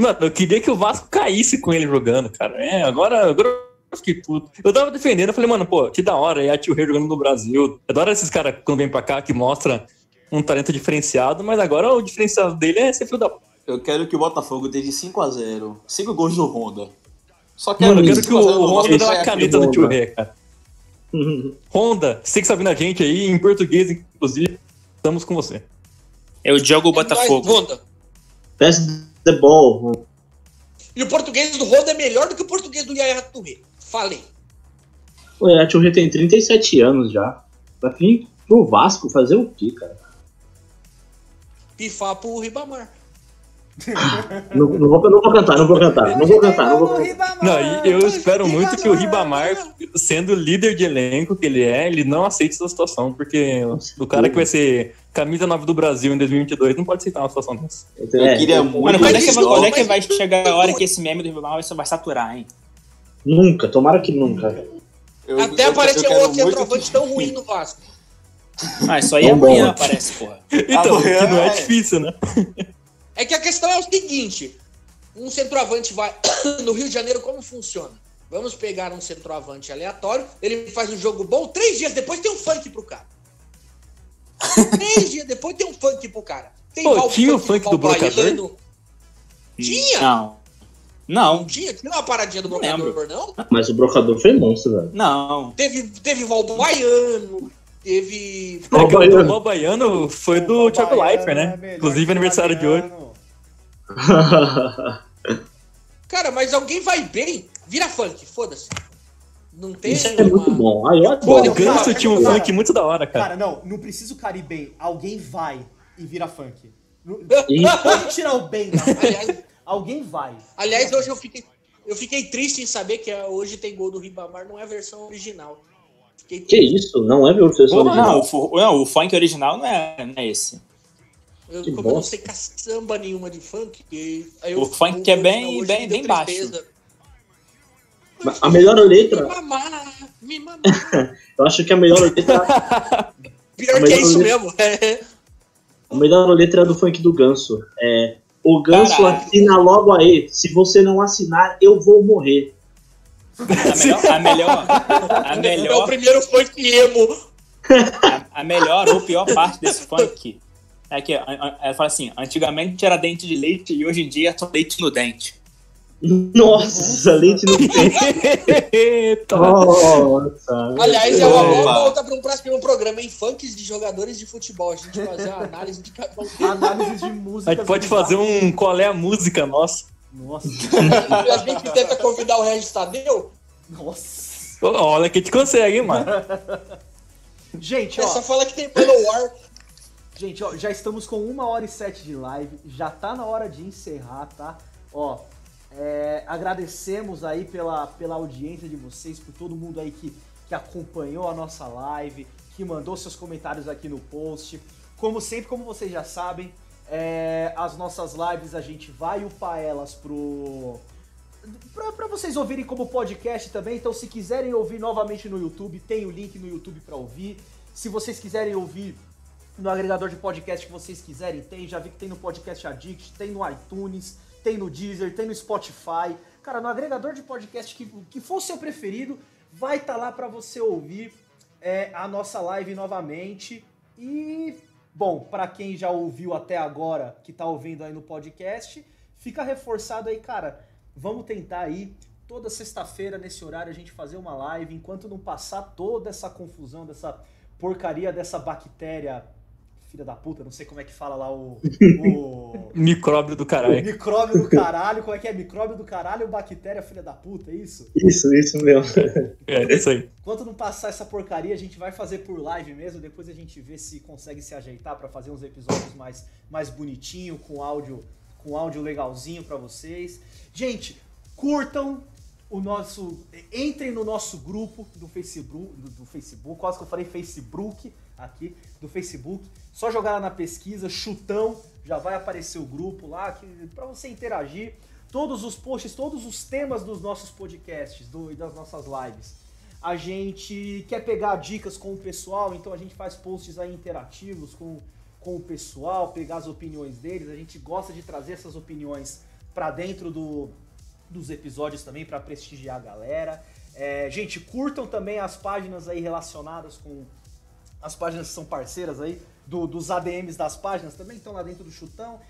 Mano, eu queria que o Vasco caísse com ele jogando, cara. É, agora, agora eu fiquei puto. Eu tava defendendo, eu falei, mano, pô, que da hora, e a Tio Rei jogando no Brasil. Eu adoro esses caras quando vêm pra cá que mostra um talento diferenciado, mas agora o diferencial dele é ser filho da. Eu quero que o Botafogo esteja 5x0. 5 gols do Honda. Só quero Mano, eu quero que o 5 a 0 no Honda dê uma caneta do Tio. Rei, cara. Honda, você que está vindo a gente aí, em português, inclusive, estamos com você. É o Diogo É Botafogo. nóis, Honda. Pass the ball. E o português do Honda é melhor do que o português do Yaya Touré. Falei. Ué, a Tio Rei tem 37 anos já. Vai vir pro Vasco fazer o quê, cara? Pifar pro Ribamar. Não, não vou, não vou cantar, não vou cantar, não vou cantar, não vou cantar. Ribamar. Não, eu espero muito que o Ribamar, sendo líder de elenco que ele é, ele não aceite essa situação, porque o cara que vai ser camisa 9 do Brasil em 2022 não pode aceitar uma situação dessa. Eu É, queria muito. Mano, quando é, que, quando é que vai chegar a hora que esse meme do Rival vai saturar, hein? Nunca, tomara que nunca. Eu- Até eu- quero outro centroavante tão ruim no Vasco. Ah, isso aí amanhã aparece, porra. Então, Amanhã que não é é. difícil, né? É que a questão é o seguinte: um centroavante vai. No Rio de Janeiro, como funciona? Vamos pegar um centroavante aleatório, ele faz um jogo bom, três dias depois tem um funk pro cara. três dias depois tem um funk pro cara. Tem Pô, tinha o funk do Valbaiano. Tinha? Não. Não Não, tinha? Tinha uma paradinha do Não brocador, não? Mas o brocador foi monstro, velho. não. Teve, teve Valbaiano, teve. É Baiano. o Baiano foi do Thiago Leifert, né? Inclusive aniversário de hoje. Cara, mas alguém vai bem, vira funk, foda-se. Não tem. Isso é muito bom. Aí eu Pô, adoro. o Ganso cara, tinha um cara. funk muito da hora, cara. Cara, não, não precisa o cara ir bem. Alguém vai e vira funk. Não- Pode tirar o bem Aliás, Alguém vai. aliás, hoje eu fiquei, eu fiquei triste em saber que ah, hoje tem gol do Ribamar, não é a versão original. Fiquei Que isso? Não é meu professor Porra, original. não, o, não, o funk original não é, não é esse. Eu, Que como eu não sei caçamba nenhuma de funk, e aí eu- O funk é bem- bem- bem baixo. A melhor letra, Me mamar, me mamar. eu acho que a melhor letra, Pior A que é melhor isso letra- mesmo. É. a melhor letra é do funk do Ganso. É o Ganso Caralho. assina logo aí. Se você não assinar, eu vou morrer. A melhor, a melhor, a É o melhor, primeiro funk emo. a, a melhor ou pior parte desse funk é que ela fala assim: antigamente era dente de leite e hoje em dia é só leite no dente. Nossa, leite no. Eita. Nossa. Aliás, é uma boa volta para um próximo programa em funks de jogadores de futebol. A gente fazer uma análise de um. Análise de música. A gente pode fazer um qual é a música nossa. Nossa. E a gente tenta convidar o Regis Tadeu. Nossa. Olha que a gente consegue, hein, mano. Gente, É ó. só falar que tem Manowar. Gente, ó, já estamos com uma hora e sete de live. Já tá na hora de encerrar, tá? Ó, é, agradecemos aí pela, pela audiência de vocês, por todo mundo aí que, que acompanhou a nossa live, que mandou seus comentários aqui no post. Como sempre, como vocês já sabem, é, as nossas lives a gente vai upar elas pro. Pra vocês ouvirem como podcast também, então se quiserem ouvir novamente no YouTube, tem o link no YouTube pra ouvir. Se vocês quiserem ouvir no agregador de podcast que vocês quiserem, tem. Já vi que tem no Podcast Addict, tem no iTunes, tem no Deezer, tem no Spotify. Cara, no agregador de podcast que, que for o seu preferido, vai estar lá para você ouvir é, a nossa live novamente. E, bom, para quem já ouviu até agora, que tá ouvindo aí no podcast, fica reforçado aí, cara. Vamos tentar aí toda sexta-feira nesse horário a gente fazer uma live enquanto não passar toda essa confusão dessa porcaria dessa bactéria filha da puta, não sei como é que fala lá o, o Micróbio do caralho. micróbio do caralho, como é que é? Micróbio do caralho, bactéria filha da puta, é isso? Isso, isso mesmo. É, isso aí. Enquanto não passar essa porcaria, a gente vai fazer por live mesmo, depois a gente vê se consegue se ajeitar pra fazer uns episódios mais, mais bonitinho, com áudio, com áudio legalzinho pra vocês. Gente, curtam, o nosso. Entrem no nosso grupo do Facebook, do, do, Facebook, quase que eu falei Facebook aqui, do Facebook. Só jogar lá na pesquisa, chutão, já vai aparecer o grupo lá para você interagir. Todos os posts, todos os temas dos nossos podcasts do, e das nossas lives. A gente quer pegar dicas com o pessoal, então a gente faz posts aí interativos com, com o pessoal, pegar as opiniões deles. A gente gosta de trazer essas opiniões para dentro do, dos episódios também para prestigiar a galera. É, gente, curtam também as páginas aí relacionadas com as páginas que são parceiras aí do, dos ADMs das páginas também estão lá dentro do chutão,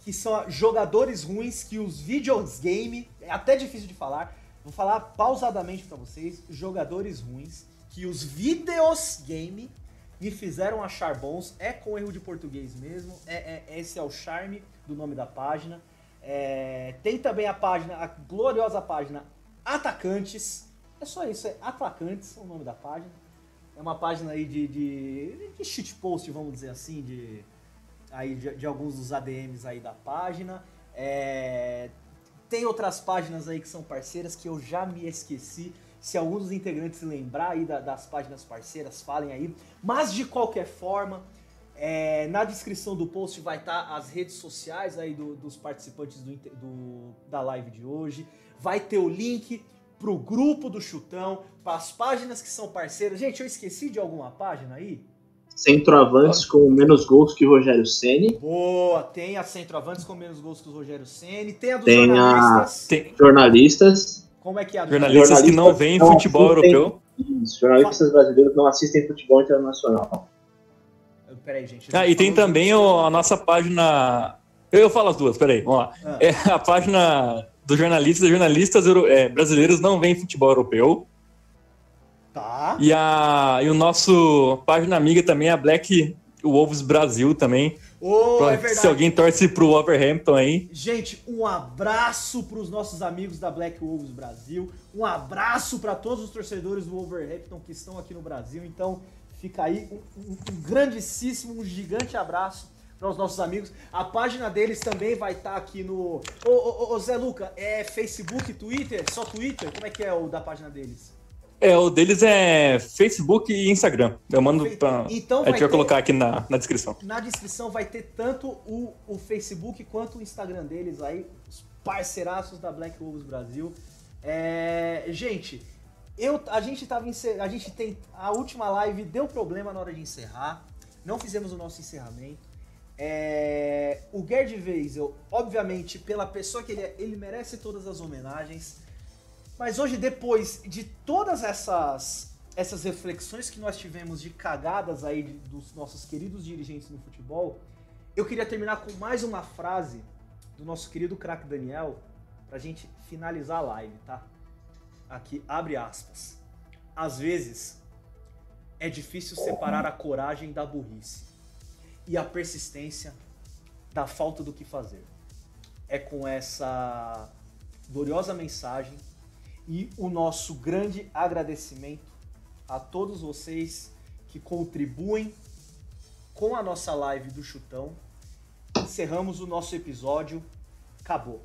que são jogadores ruins que os videogame é até difícil de falar. Vou falar pausadamente para vocês, jogadores ruins que os videos game me fizeram achar bons. É com erro de português mesmo. É, é, esse é o charme do nome da página. É, tem também a página, a gloriosa página Atacantes. É só isso, é Atacantes, é o nome da página. É uma página aí de, de, de shitpost, vamos dizer assim, de, aí de, de, alguns dos ADMs aí da página. É, tem outras páginas aí que são parceiras que eu já me esqueci. Se alguns dos integrantes lembrar aí da, das páginas parceiras, falem aí. Mas de qualquer forma, é, na descrição do post vai estar tá as redes sociais aí do, dos participantes do, do, da live de hoje. Vai ter o link pro grupo do Chutão, para as páginas que são parceiras. Gente, eu esqueci de alguma página aí? Centroavantes com menos gols que o Rogério Ceni. Boa, tem a Centroavantes com menos gols que o Rogério Ceni. Tem a dos tem jornalistas. A... Tem... Jornalistas. Como é que é a Jornalistas, jornalistas que não veem futebol europeu. Isso, jornalistas brasileiros não assistem futebol internacional. Peraí, gente. Ah, e tem também o, a nossa página. Eu, eu falo as duas, peraí, vamos lá. Ah. É a página dos jornalistas, jornalistas é, brasileiros não veem futebol europeu. Tá. E, a, e o nosso página amiga também, a Black Wolves Brasil também. Oh, pra, é. Se alguém torce pro Wolverhampton aí. Gente, um abraço para os nossos amigos da Black Wolves Brasil. Um abraço para todos os torcedores do Wolverhampton que estão aqui no Brasil. Então, Fica aí um, um, um grandíssimo, um gigante abraço para os nossos amigos. A página deles também vai estar tá aqui no. Ô, ô, ô, Zé Luca, é Facebook, Twitter? Só Twitter? Como é que é o da página deles? É, o deles é Facebook e Instagram. Eu mando pra. Então a gente vai ter... colocar aqui na, na descrição. Na descrição vai ter tanto o, o Facebook quanto o Instagram deles aí, os parceiraços da Black Wolves Brasil. É, gente, eu, a gente tava a gente tem a última live deu problema na hora de encerrar. Não fizemos o nosso encerramento. É, o Gerd Weisel, obviamente, pela pessoa que ele é, ele merece todas as homenagens. Mas hoje, depois de todas essas essas reflexões que nós tivemos de cagadas aí de, dos nossos queridos dirigentes no futebol, eu queria terminar com mais uma frase do nosso querido craque Daniel pra gente finalizar a live, tá? aqui abre aspas. Às vezes é difícil separar a coragem da burrice e a persistência da falta do que fazer. É com essa gloriosa mensagem e o nosso grande agradecimento a todos vocês que contribuem com a nossa live do Chutão. Encerramos o nosso episódio. Acabou.